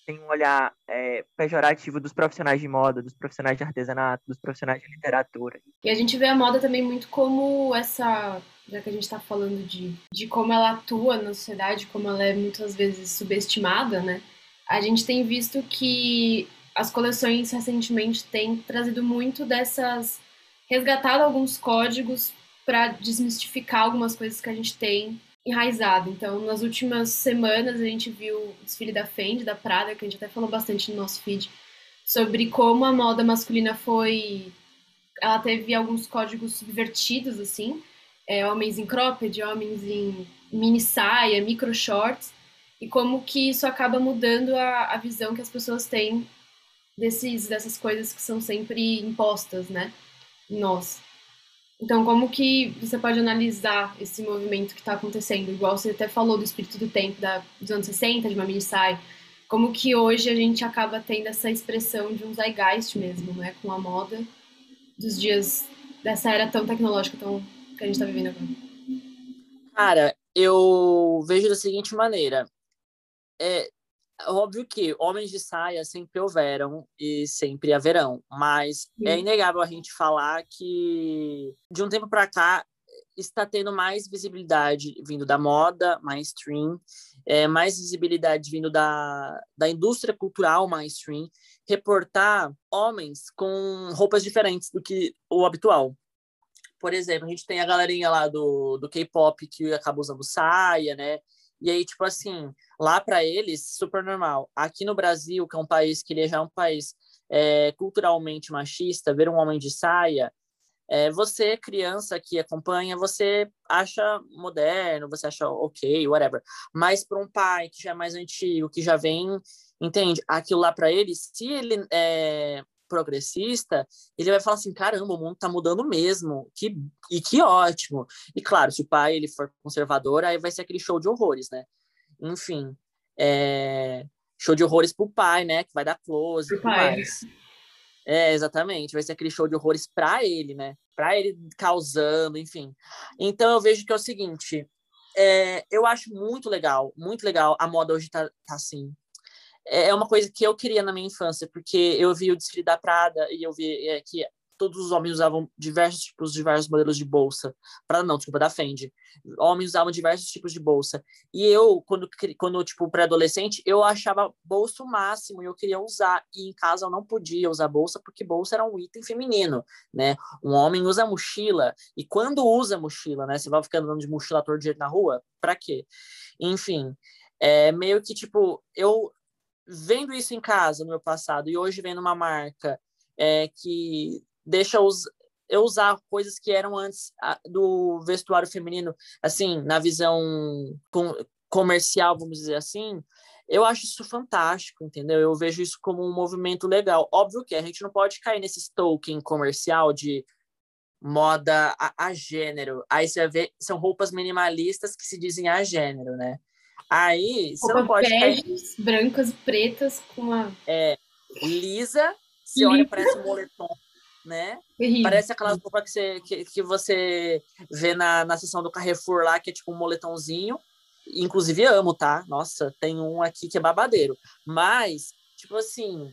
A: tem um olhar é, pejorativo dos profissionais de moda, dos profissionais de artesanato, dos profissionais de literatura.
B: E a gente vê a moda também muito como essa, já que a gente está falando de, de como ela atua na sociedade, como ela é muitas vezes subestimada, né? A gente tem visto que as coleções recentemente têm trazido muito dessas resgatado alguns códigos para desmistificar algumas coisas que a gente tem enraizado. Então, nas últimas semanas, a gente viu o desfile da Fendi, da Prada, que a gente até falou bastante no nosso feed, sobre como a moda masculina foi. Ela teve alguns códigos subvertidos, assim. É, homens em cropped, homens em mini saia, micro shorts, e como que isso acaba mudando a, a visão que as pessoas têm desses, dessas coisas que são sempre impostas, né? Em nós. Então, como que você pode analisar esse movimento que está acontecendo? Igual você até falou do espírito do tempo da, dos anos 60, de uma mini sai. Como que hoje a gente acaba tendo essa expressão de um zeitgeist mesmo, né? Com a moda dos dias dessa era tão tecnológica tão, que a gente está vivendo agora.
C: Cara, eu vejo da seguinte maneira. É, óbvio que homens de saia sempre houveram e sempre haverão, mas é Sim. é inegável a gente falar que de um tempo para cá está tendo mais visibilidade vindo da moda mainstream, é, mais visibilidade vindo da, da indústria cultural mainstream, reportar homens com roupas diferentes do que o habitual. Por exemplo, a gente tem a galerinha lá do, do K-pop que acaba usando saia, né? E aí, tipo assim, lá para eles, super normal. Aqui no Brasil, que é um país que ele já é um país é, culturalmente machista, ver um homem de saia, é, você, criança que acompanha, você acha moderno, você acha ok, whatever. Mas para um pai que já é mais antigo, que já vem, entende? Aquilo lá para ele, se ele é progressista, ele vai falar assim, caramba, o mundo tá mudando mesmo, que, e que ótimo. E claro, se o pai ele for conservador, aí vai ser aquele show de horrores, né? Enfim, é... show de horrores pro pai, né? Que vai dar close e tudo mais. É, exatamente. Vai ser aquele show de horrores para ele, né? Para ele causando, enfim. Então eu vejo que é o seguinte. É, eu acho muito legal, muito legal. A moda hoje tá, tá assim. É, é uma coisa que eu queria na minha infância, porque eu vi o desfile da Prada e eu vi é, que todos os homens usavam diversos tipos, diversos modelos de bolsa. Para não, desculpa, da Fendi. Homens usavam diversos tipos de bolsa. E eu, quando, quando tipo, pré-adolescente, eu achava bolsa o máximo e eu queria usar. E em casa eu não podia usar bolsa, porque bolsa era um item feminino, né? Um homem usa mochila. E quando usa mochila, né? Você vai ficar andando de mochila todo dia na rua? Para quê? Enfim, é meio que, tipo, eu vendo isso em casa no meu passado e hoje vendo uma marca é, que deixa os, eu usar coisas que eram antes do vestuário feminino, assim, na visão com, comercial, vamos dizer assim, eu acho isso fantástico, entendeu? Eu vejo isso como um movimento legal. Óbvio que a gente não pode cair nesse token comercial de moda a, a, gênero. Aí você ver, são roupas minimalistas que se dizem a gênero, né? Aí você não pode cair...
B: brancas, pretas, com uma...
C: É, lisa, você olha, parece um moletom né? Terrível. Parece aquelas roupas que você, que, que você vê na, na sessão do Carrefour lá, que é tipo um moletãozinho. Inclusive amo, tá? Nossa, tem um aqui que é babadeiro. Mas, tipo assim,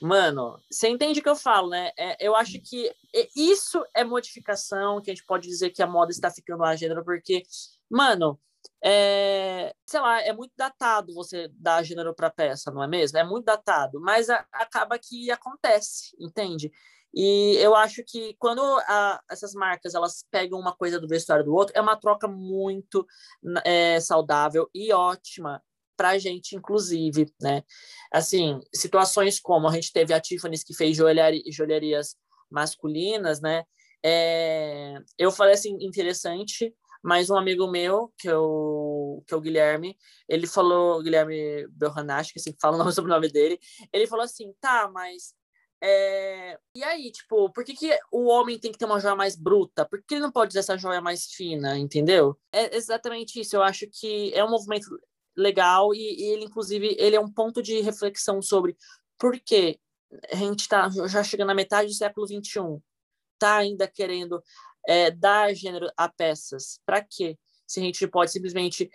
C: mano, você entende o que eu falo, né? É, eu acho que isso é modificação, que a gente pode dizer que a moda está ficando a gênero, porque, mano, é, sei lá, é muito datado você dar gênero para peça, não é mesmo? É muito datado, mas a, acaba que acontece, entende? E eu acho que quando a, essas marcas elas pegam uma coisa do vestuário do outro, é uma troca muito é, saudável e ótima para a gente, inclusive, né? Assim, situações como a gente teve a Tiffany que fez joalheria, joalherias masculinas, né? É, eu falei assim, interessante, mas um amigo meu, que é o, que é o Guilherme, ele falou, Guilherme Belhanache, que assim, fala o nome sobre o nome dele, ele falou assim, tá, mas é... E aí, tipo, por que, que o homem tem que ter uma joia mais bruta? Por que ele não pode usar essa joia mais fina, entendeu? É exatamente isso. Eu acho que é um movimento legal e, e ele, inclusive, ele é um ponto de reflexão sobre por que a gente está já chegando na metade do século XXI, tá ainda querendo é, dar gênero a peças. Para quê? Se a gente pode simplesmente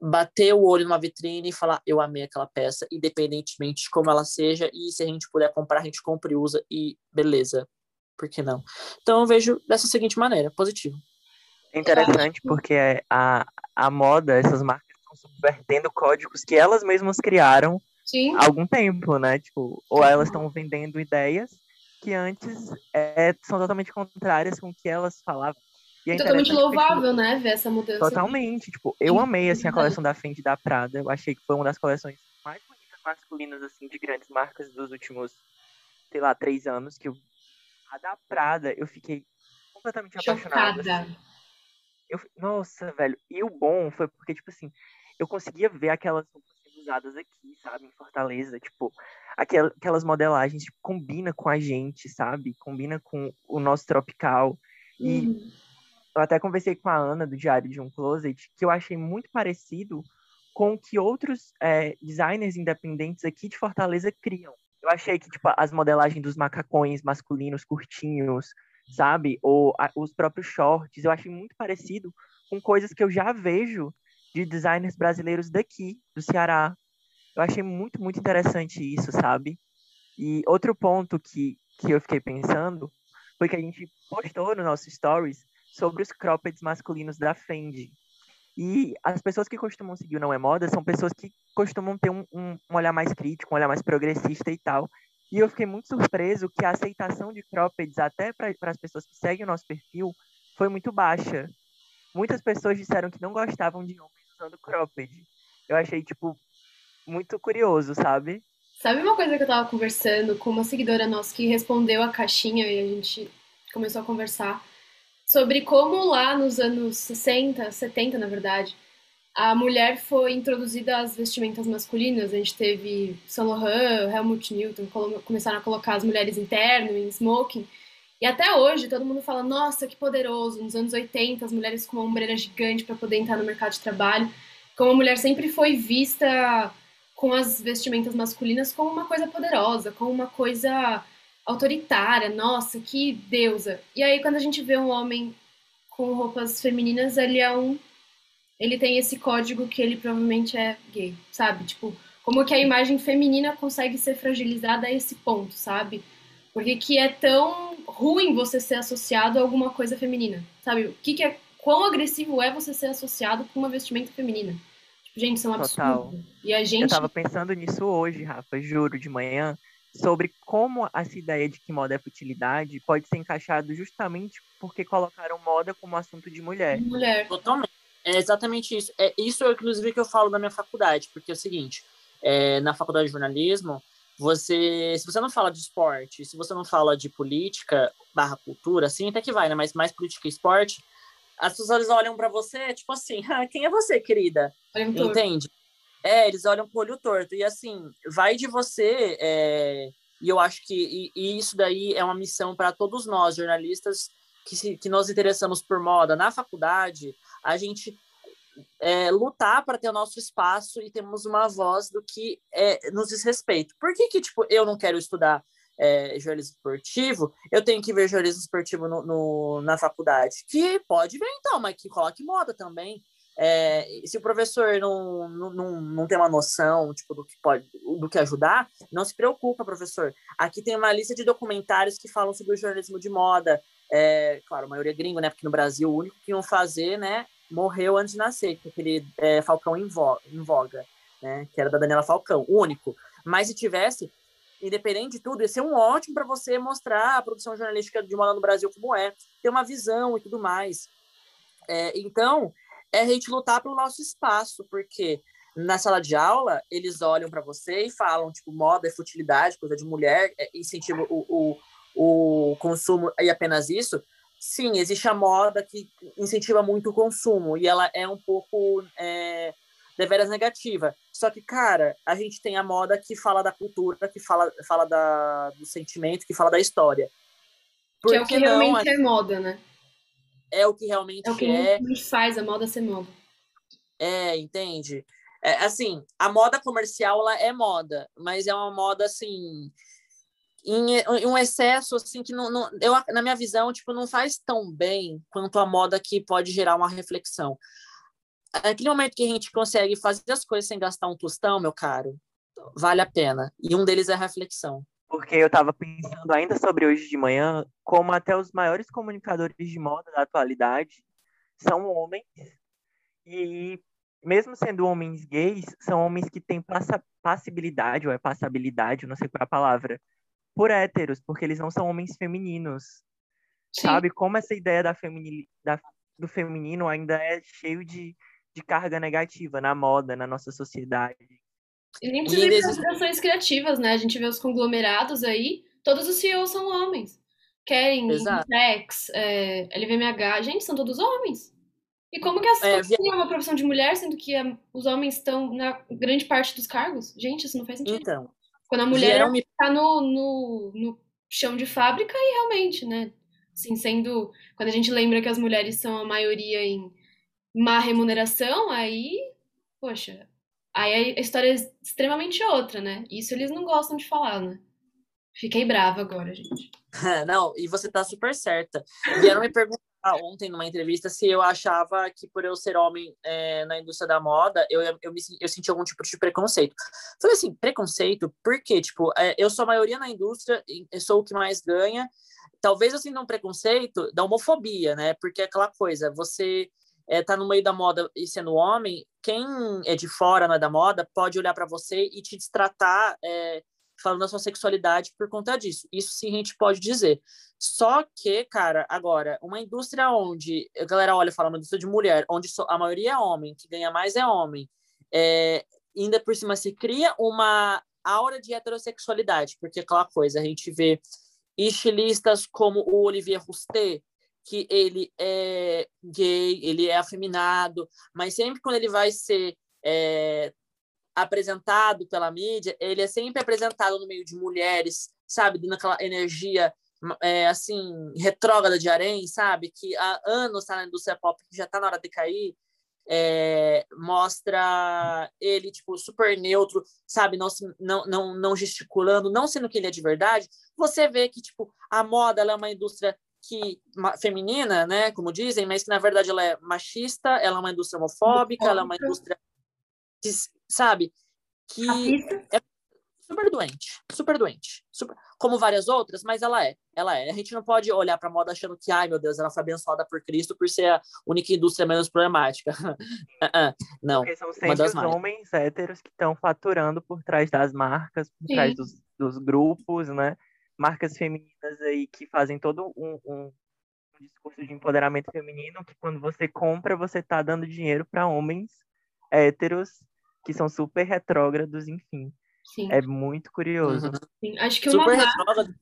C: bater o olho numa vitrine e falar eu amei aquela peça, independentemente de como ela seja, e se a gente puder comprar, a gente compra e usa, e beleza, por que não? Então eu vejo dessa seguinte maneira, positivo.
A: É interessante porque a, a moda, essas marcas estão subvertendo códigos que elas mesmas criaram
B: Sim.
A: há algum tempo, né? Tipo, ou elas estão vendendo ideias que antes é, são totalmente contrárias com o que elas falavam.
B: E é totalmente louvável, né, ver essa mudança.
A: Totalmente, tipo, eu amei, assim, a coleção da Fendi da Prada, eu achei que foi uma das coleções mais bonitas masculinas, assim, de grandes marcas dos últimos, sei lá, três anos, que eu... a da Prada, eu fiquei completamente apaixonada. Assim. Eu, nossa, velho, e o bom foi porque, tipo assim, eu conseguia ver aquelas usadas aqui, sabe, em Fortaleza, tipo, aquelas modelagens, tipo, combina com a gente, sabe, combina com o nosso tropical, e... Uhum eu até conversei com a Ana do Diário de um Closet, que eu achei muito parecido com o que outros é, designers independentes aqui de Fortaleza criam. Eu achei que tipo, as modelagens dos macacões masculinos curtinhos, sabe? Ou a, os próprios shorts, eu achei muito parecido com coisas que eu já vejo de designers brasileiros daqui, do Ceará. Eu achei muito, muito interessante isso, sabe? E outro ponto que, que eu fiquei pensando foi que a gente postou no nosso stories sobre os croppeds masculinos da Fendi. E as pessoas que costumam seguir o Não é Moda são pessoas que costumam ter um, um, um olhar mais crítico, um olhar mais progressista e tal. E eu fiquei muito surpreso que a aceitação de croppeds, até para as pessoas que seguem o nosso perfil, foi muito baixa. Muitas pessoas disseram que não gostavam de homens usando cropped. Eu achei, tipo, muito curioso, sabe?
B: Sabe uma coisa que eu tava conversando com uma seguidora nossa que respondeu a caixinha e a gente começou a conversar? sobre como lá nos anos 60, 70, na verdade, a mulher foi introduzida às vestimentas masculinas. A gente teve Saint Laurent, Helmut Newton, começaram a colocar as mulheres em terno, em smoking. E até hoje todo mundo fala: nossa, que poderoso. Nos anos 80, as mulheres com uma ombreira gigante para poder entrar no mercado de trabalho. Como a mulher sempre foi vista com as vestimentas masculinas como uma coisa poderosa, como uma coisa autoritária, nossa, que deusa. E aí quando a gente vê um homem com roupas femininas, ele é um ele tem esse código que ele provavelmente é gay, sabe? Tipo, como que a imagem feminina consegue ser fragilizada a esse ponto, sabe? Porque que é tão ruim você ser associado a alguma coisa feminina, sabe? O que, que é quão agressivo é você ser associado com uma vestimenta feminina? Tipo, gente, isso é um absurdo. E a gente
A: Eu tava pensando nisso hoje, Rafa, juro, de manhã sobre como essa ideia de que moda é futilidade pode ser encaixado justamente porque colocaram moda como assunto de mulher.
B: Mulher.
C: Totalmente. É exatamente isso. É isso, inclusive, que eu falo na minha faculdade, porque é o seguinte, é, na faculdade de jornalismo, você, se você não fala de esporte, se você não fala de política barra cultura, assim até que vai, né? Mas mais política e esporte, as pessoas olham para você, tipo assim, ah, quem é você, querida? Entende? É, eles olham com o olho torto. E assim, vai de você. É... E eu acho que e, e isso daí é uma missão para todos nós, jornalistas, que, se, que nós interessamos por moda na faculdade, a gente é, lutar para ter o nosso espaço e temos uma voz do que é, nos diz respeito. Por que, que tipo, eu não quero estudar é, jornalismo esportivo, eu tenho que ver jornalismo esportivo no, no, na faculdade? Que pode ver então, mas que coloque moda também. É, se o professor não, não, não tem uma noção tipo, do que pode do que ajudar, não se preocupa, professor. Aqui tem uma lista de documentários que falam sobre o jornalismo de moda. É, claro, a maioria é gringo, né? Porque no Brasil o único que iam fazer, né? Morreu antes de nascer, que é aquele é, Falcão em voga, em voga, né? Que era da Daniela Falcão, único. Mas se tivesse, independente de tudo, ia ser um ótimo para você mostrar a produção jornalística de moda no Brasil como é, ter uma visão e tudo mais. É, então, é a gente lutar pelo nosso espaço, porque na sala de aula eles olham para você e falam, tipo, moda é futilidade, coisa de mulher, é, incentivo o, o, o consumo e apenas isso, sim, existe a moda que incentiva muito o consumo e ela é um pouco é, deveras negativa. Só que, cara, a gente tem a moda que fala da cultura, que fala, fala da, do sentimento, que fala da história.
B: Por que é o que, que realmente é moda, né?
C: É o que realmente é.
B: O que
C: é.
B: faz a moda ser moda.
C: É, entende? É, assim, a moda comercial ela é moda, mas é uma moda assim em, em um excesso assim que não, não, eu na minha visão tipo não faz tão bem quanto a moda que pode gerar uma reflexão. Aquele momento que a gente consegue fazer as coisas sem gastar um tostão, meu caro, vale a pena. E um deles é a reflexão.
A: Porque eu estava pensando ainda sobre hoje de manhã, como até os maiores comunicadores de moda da atualidade são homens e mesmo sendo homens gays, são homens que têm passa, passibilidade, ou é passabilidade, não sei qual é a palavra, por héteros, porque eles não são homens femininos. Sim. Sabe? Como essa ideia da feminil, da, do feminino ainda é cheio de, de carga negativa na moda, na nossa sociedade.
B: E nem precisa de ações criativas, né? A gente vê os conglomerados aí, todos os CEOs são homens. Kering, Tex, é, LVMH, gente, são todos homens. E como que essa é, via... é uma profissão de mulher, sendo que a, os homens estão na grande parte dos cargos? Gente, isso não faz sentido.
C: Então.
B: Quando a mulher está no, no, no chão de fábrica e realmente, né? Assim, sendo. Quando a gente lembra que as mulheres são a maioria em má remuneração, aí. Poxa. Aí a história é extremamente outra, né? Isso eles não gostam de falar, né? Fiquei brava agora, gente.
C: não, e você tá super certa. Vieram me perguntar ontem numa entrevista se eu achava que por eu ser homem é, na indústria da moda, eu, eu, me, eu senti algum tipo de preconceito. Falei assim, preconceito? Por quê? Tipo, é, eu sou a maioria na indústria, eu sou o que mais ganha. Talvez eu sinta um preconceito da homofobia, né? Porque é aquela coisa, você é, tá no meio da moda e sendo homem, quem é de fora né, da moda pode olhar para você e te destratar é, falando da sua sexualidade por conta disso. Isso sim a gente pode dizer. Só que, cara, agora, uma indústria onde a galera olha e fala uma indústria de mulher, onde a maioria é homem, que ganha mais é homem, é, ainda por cima se cria uma aura de heterossexualidade, porque aquela coisa, a gente vê estilistas como o Olivier Rousteing, que ele é gay, ele é afeminado, mas sempre quando ele vai ser é, apresentado pela mídia, ele é sempre apresentado no meio de mulheres, sabe, dando aquela energia é, assim retrógrada de harém, sabe, que há anos está na indústria pop, que já está na hora de cair, é, mostra ele tipo super neutro, sabe, não, não, não, não gesticulando, não sendo que ele é de verdade. Você vê que tipo a moda é uma indústria que feminina, né, como dizem, mas que na verdade ela é machista, ela é uma indústria homofóbica, ela é uma indústria que, sabe, que é super doente, super doente, super, como várias outras, mas ela é, ela é. A gente não pode olhar para a moda achando que, ai meu Deus, ela foi abençoada por Cristo por ser a única indústria menos problemática. não.
A: Porque são sempre os homens héteros que estão faturando por trás das marcas, por Sim. trás dos, dos, grupos, né? Marcas femininas aí que fazem todo um, um discurso de empoderamento feminino que quando você compra, você está dando dinheiro para homens héteros que são super retrógrados, enfim. Sim. É muito curioso. Uhum.
B: Sim, acho que
C: super
B: uma
C: retrógrado,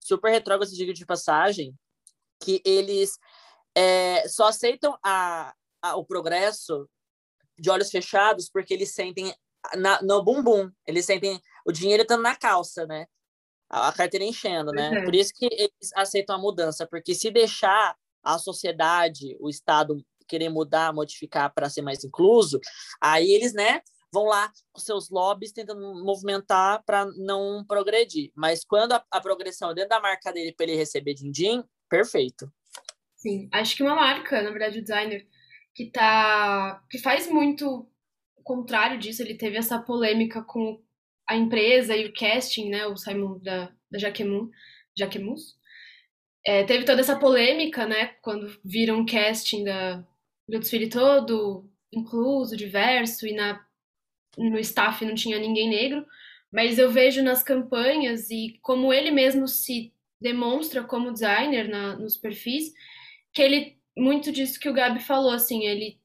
C: super retrógrado, diga de passagem, que eles é, só aceitam a, a, o progresso de olhos fechados porque eles sentem na, no bumbum, eles sentem o dinheiro estando na calça, né? A, a carteira enchendo, né? Uhum. Por isso que eles aceitam a mudança, porque se deixar a sociedade, o Estado querer mudar, modificar para ser mais incluso, aí eles, né, vão lá com seus lobbies tentando movimentar para não progredir. Mas quando a, a, progressão é dentro da marca dele para ele receber din-din, perfeito.
B: Sim, acho que uma marca, na verdade, o designer que tá que faz muito o contrário disso, ele teve essa polêmica com a empresa e o casting, né, o Simon da da Jaquemus, Jaquemus. É, teve toda essa polêmica, né, quando viram o casting da, do desfile todo incluso, diverso, e na, no staff não tinha ninguém negro, mas eu vejo nas campanhas e como ele mesmo se demonstra como designer na, nos perfis, que ele, muito disso que o Gabi falou, assim, ele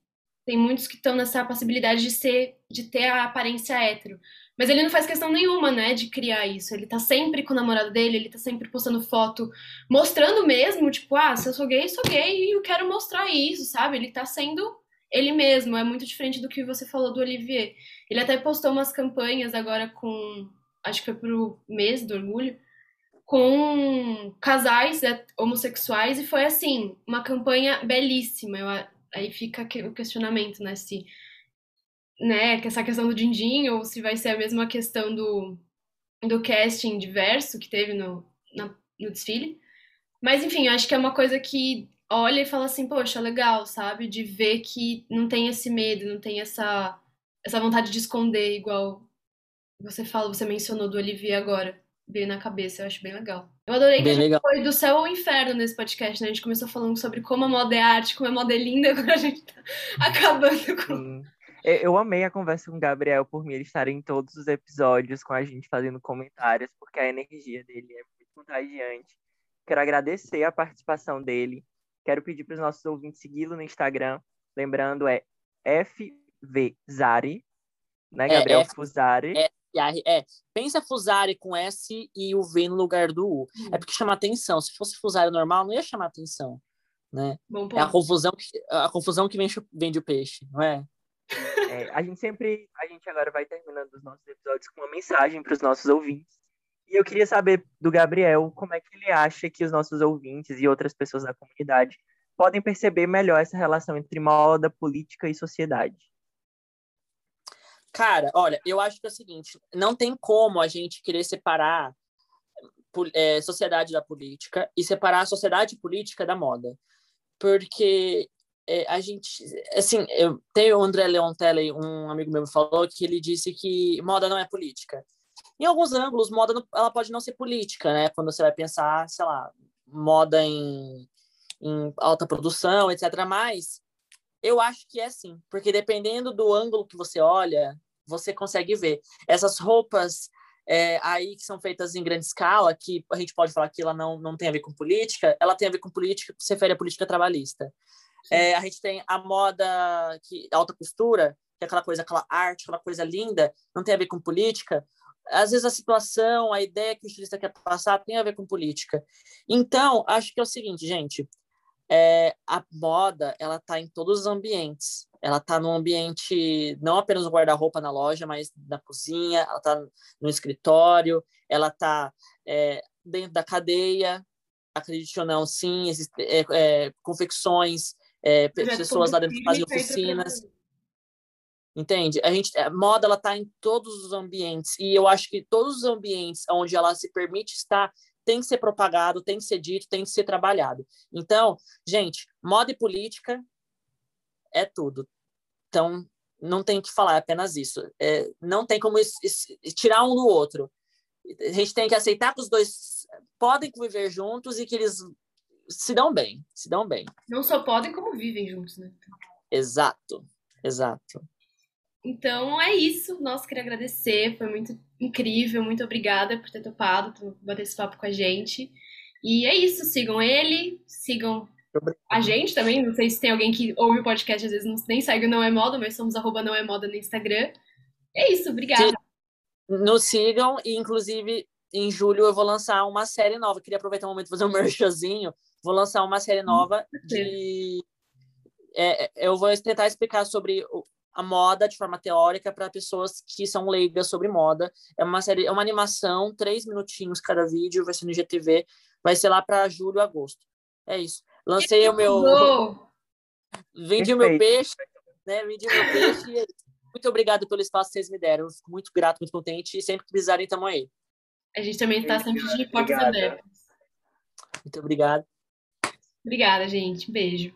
B: tem muitos que estão nessa possibilidade de ser, de ter a aparência hétero, Mas ele não faz questão nenhuma, né, de criar isso. Ele tá sempre com o namorado dele, ele tá sempre postando foto, mostrando mesmo, tipo, ah, se eu sou gay, sou gay e eu quero mostrar isso, sabe? Ele tá sendo ele mesmo. É muito diferente do que você falou do Olivier. Ele até postou umas campanhas agora com. Acho que foi pro mês do orgulho. Com casais homossexuais, e foi assim, uma campanha belíssima. Eu, aí fica o questionamento, né? Se né, que essa questão do din-din, ou se vai ser a mesma questão do, do casting diverso que teve no, na, no desfile. Mas, enfim, eu acho que é uma coisa que olha e fala assim, poxa, legal, sabe? De ver que não tem esse medo, não tem essa, essa vontade de esconder, igual você fala, você mencionou do Olivier agora. Veio na cabeça, eu acho bem legal. Eu adorei bem que a gente legal. foi do céu ao inferno nesse podcast, né? A gente começou falando sobre como a moda é arte, como a moda é linda, agora a gente tá acabando com.
A: Eu amei a conversa com o Gabriel por mim ele estar em todos os episódios com a gente fazendo comentários, porque a energia dele é muito contagiante. Quero agradecer a participação dele. Quero pedir para os nossos ouvintes segui-lo no Instagram. Lembrando, é FVZari, né, é, Gabriel é, Fuzari.
C: É, é, pensa Fuzari com S e o V no lugar do U. Hum. É porque chama atenção. Se fosse Fuzari normal, não ia chamar atenção. Né? é a confusão que, a confusão que vende, vende o peixe, não é?
A: É, a gente sempre, a gente agora vai terminando os nossos episódios com uma mensagem para os nossos ouvintes. E eu queria saber do Gabriel como é que ele acha que os nossos ouvintes e outras pessoas da comunidade podem perceber melhor essa relação entre moda, política e sociedade.
C: Cara, olha, eu acho que é o seguinte: não tem como a gente querer separar é, sociedade da política e separar a sociedade política da moda. Porque é, a gente, assim, eu tenho o André Leontelli, um amigo meu me falou que ele disse que moda não é política. Em alguns ângulos, moda não, ela pode não ser política, né? Quando você vai pensar, sei lá, moda em, em alta produção, etc. Mas eu acho que é sim, porque dependendo do ângulo que você olha, você consegue ver essas roupas é, aí que são feitas em grande escala, que a gente pode falar que ela não, não tem a ver com política, ela tem a ver com política, se refere à política trabalhista. É, a gente tem a moda que alta costura, que é aquela coisa, aquela arte, aquela coisa linda, não tem a ver com política. Às vezes a situação, a ideia que o estilista quer passar tem a ver com política. Então, acho que é o seguinte, gente, é, a moda, ela está em todos os ambientes. Ela está no ambiente, não apenas no guarda-roupa na loja, mas na cozinha, ela está no escritório, ela está é, dentro da cadeia, acredite ou não, sim, existem é, é, confecções, é, pessoas lá dentro fazem oficinas. Entende? A gente, a moda ela está em todos os ambientes e eu acho que todos os ambientes onde ela se permite estar tem que ser propagado, tem que ser dito, tem que ser trabalhado. Então, gente, moda e política é tudo. Então, não tem que falar, é apenas isso. É, não tem como tirar um do outro. A gente tem que aceitar que os dois podem conviver juntos e que eles se dão bem, se dão bem.
B: Não só podem, como vivem juntos, né?
C: Exato, exato.
B: Então é isso. Nós queria agradecer, foi muito incrível, muito obrigada por ter topado, por bater esse papo com a gente. E é isso, sigam ele, sigam a gente também. Não sei se tem alguém que ouve o podcast, às vezes não, nem segue o Não É Moda, mas somos arroba Não É Moda no Instagram. É isso, obrigada.
C: Nos sigam e, inclusive, em julho eu vou lançar uma série nova. Queria aproveitar o momento e fazer um merchazinho vou lançar uma série nova de. É, é, eu vou tentar explicar sobre a moda de forma teórica para pessoas que são leigas sobre moda. É uma série, é uma animação, três minutinhos cada vídeo, vai ser no GTV, vai ser lá para julho, agosto. É isso. Lancei que o meu. Vendi o meu peixe, né? Vendi o meu peixe. É muito obrigado pelo espaço que vocês me deram. Fico muito grato, muito contente. E sempre que precisarem, estamos aí.
B: A gente também está sempre de portas abertas.
C: Muito obrigado.
B: Obrigada, gente. Beijo.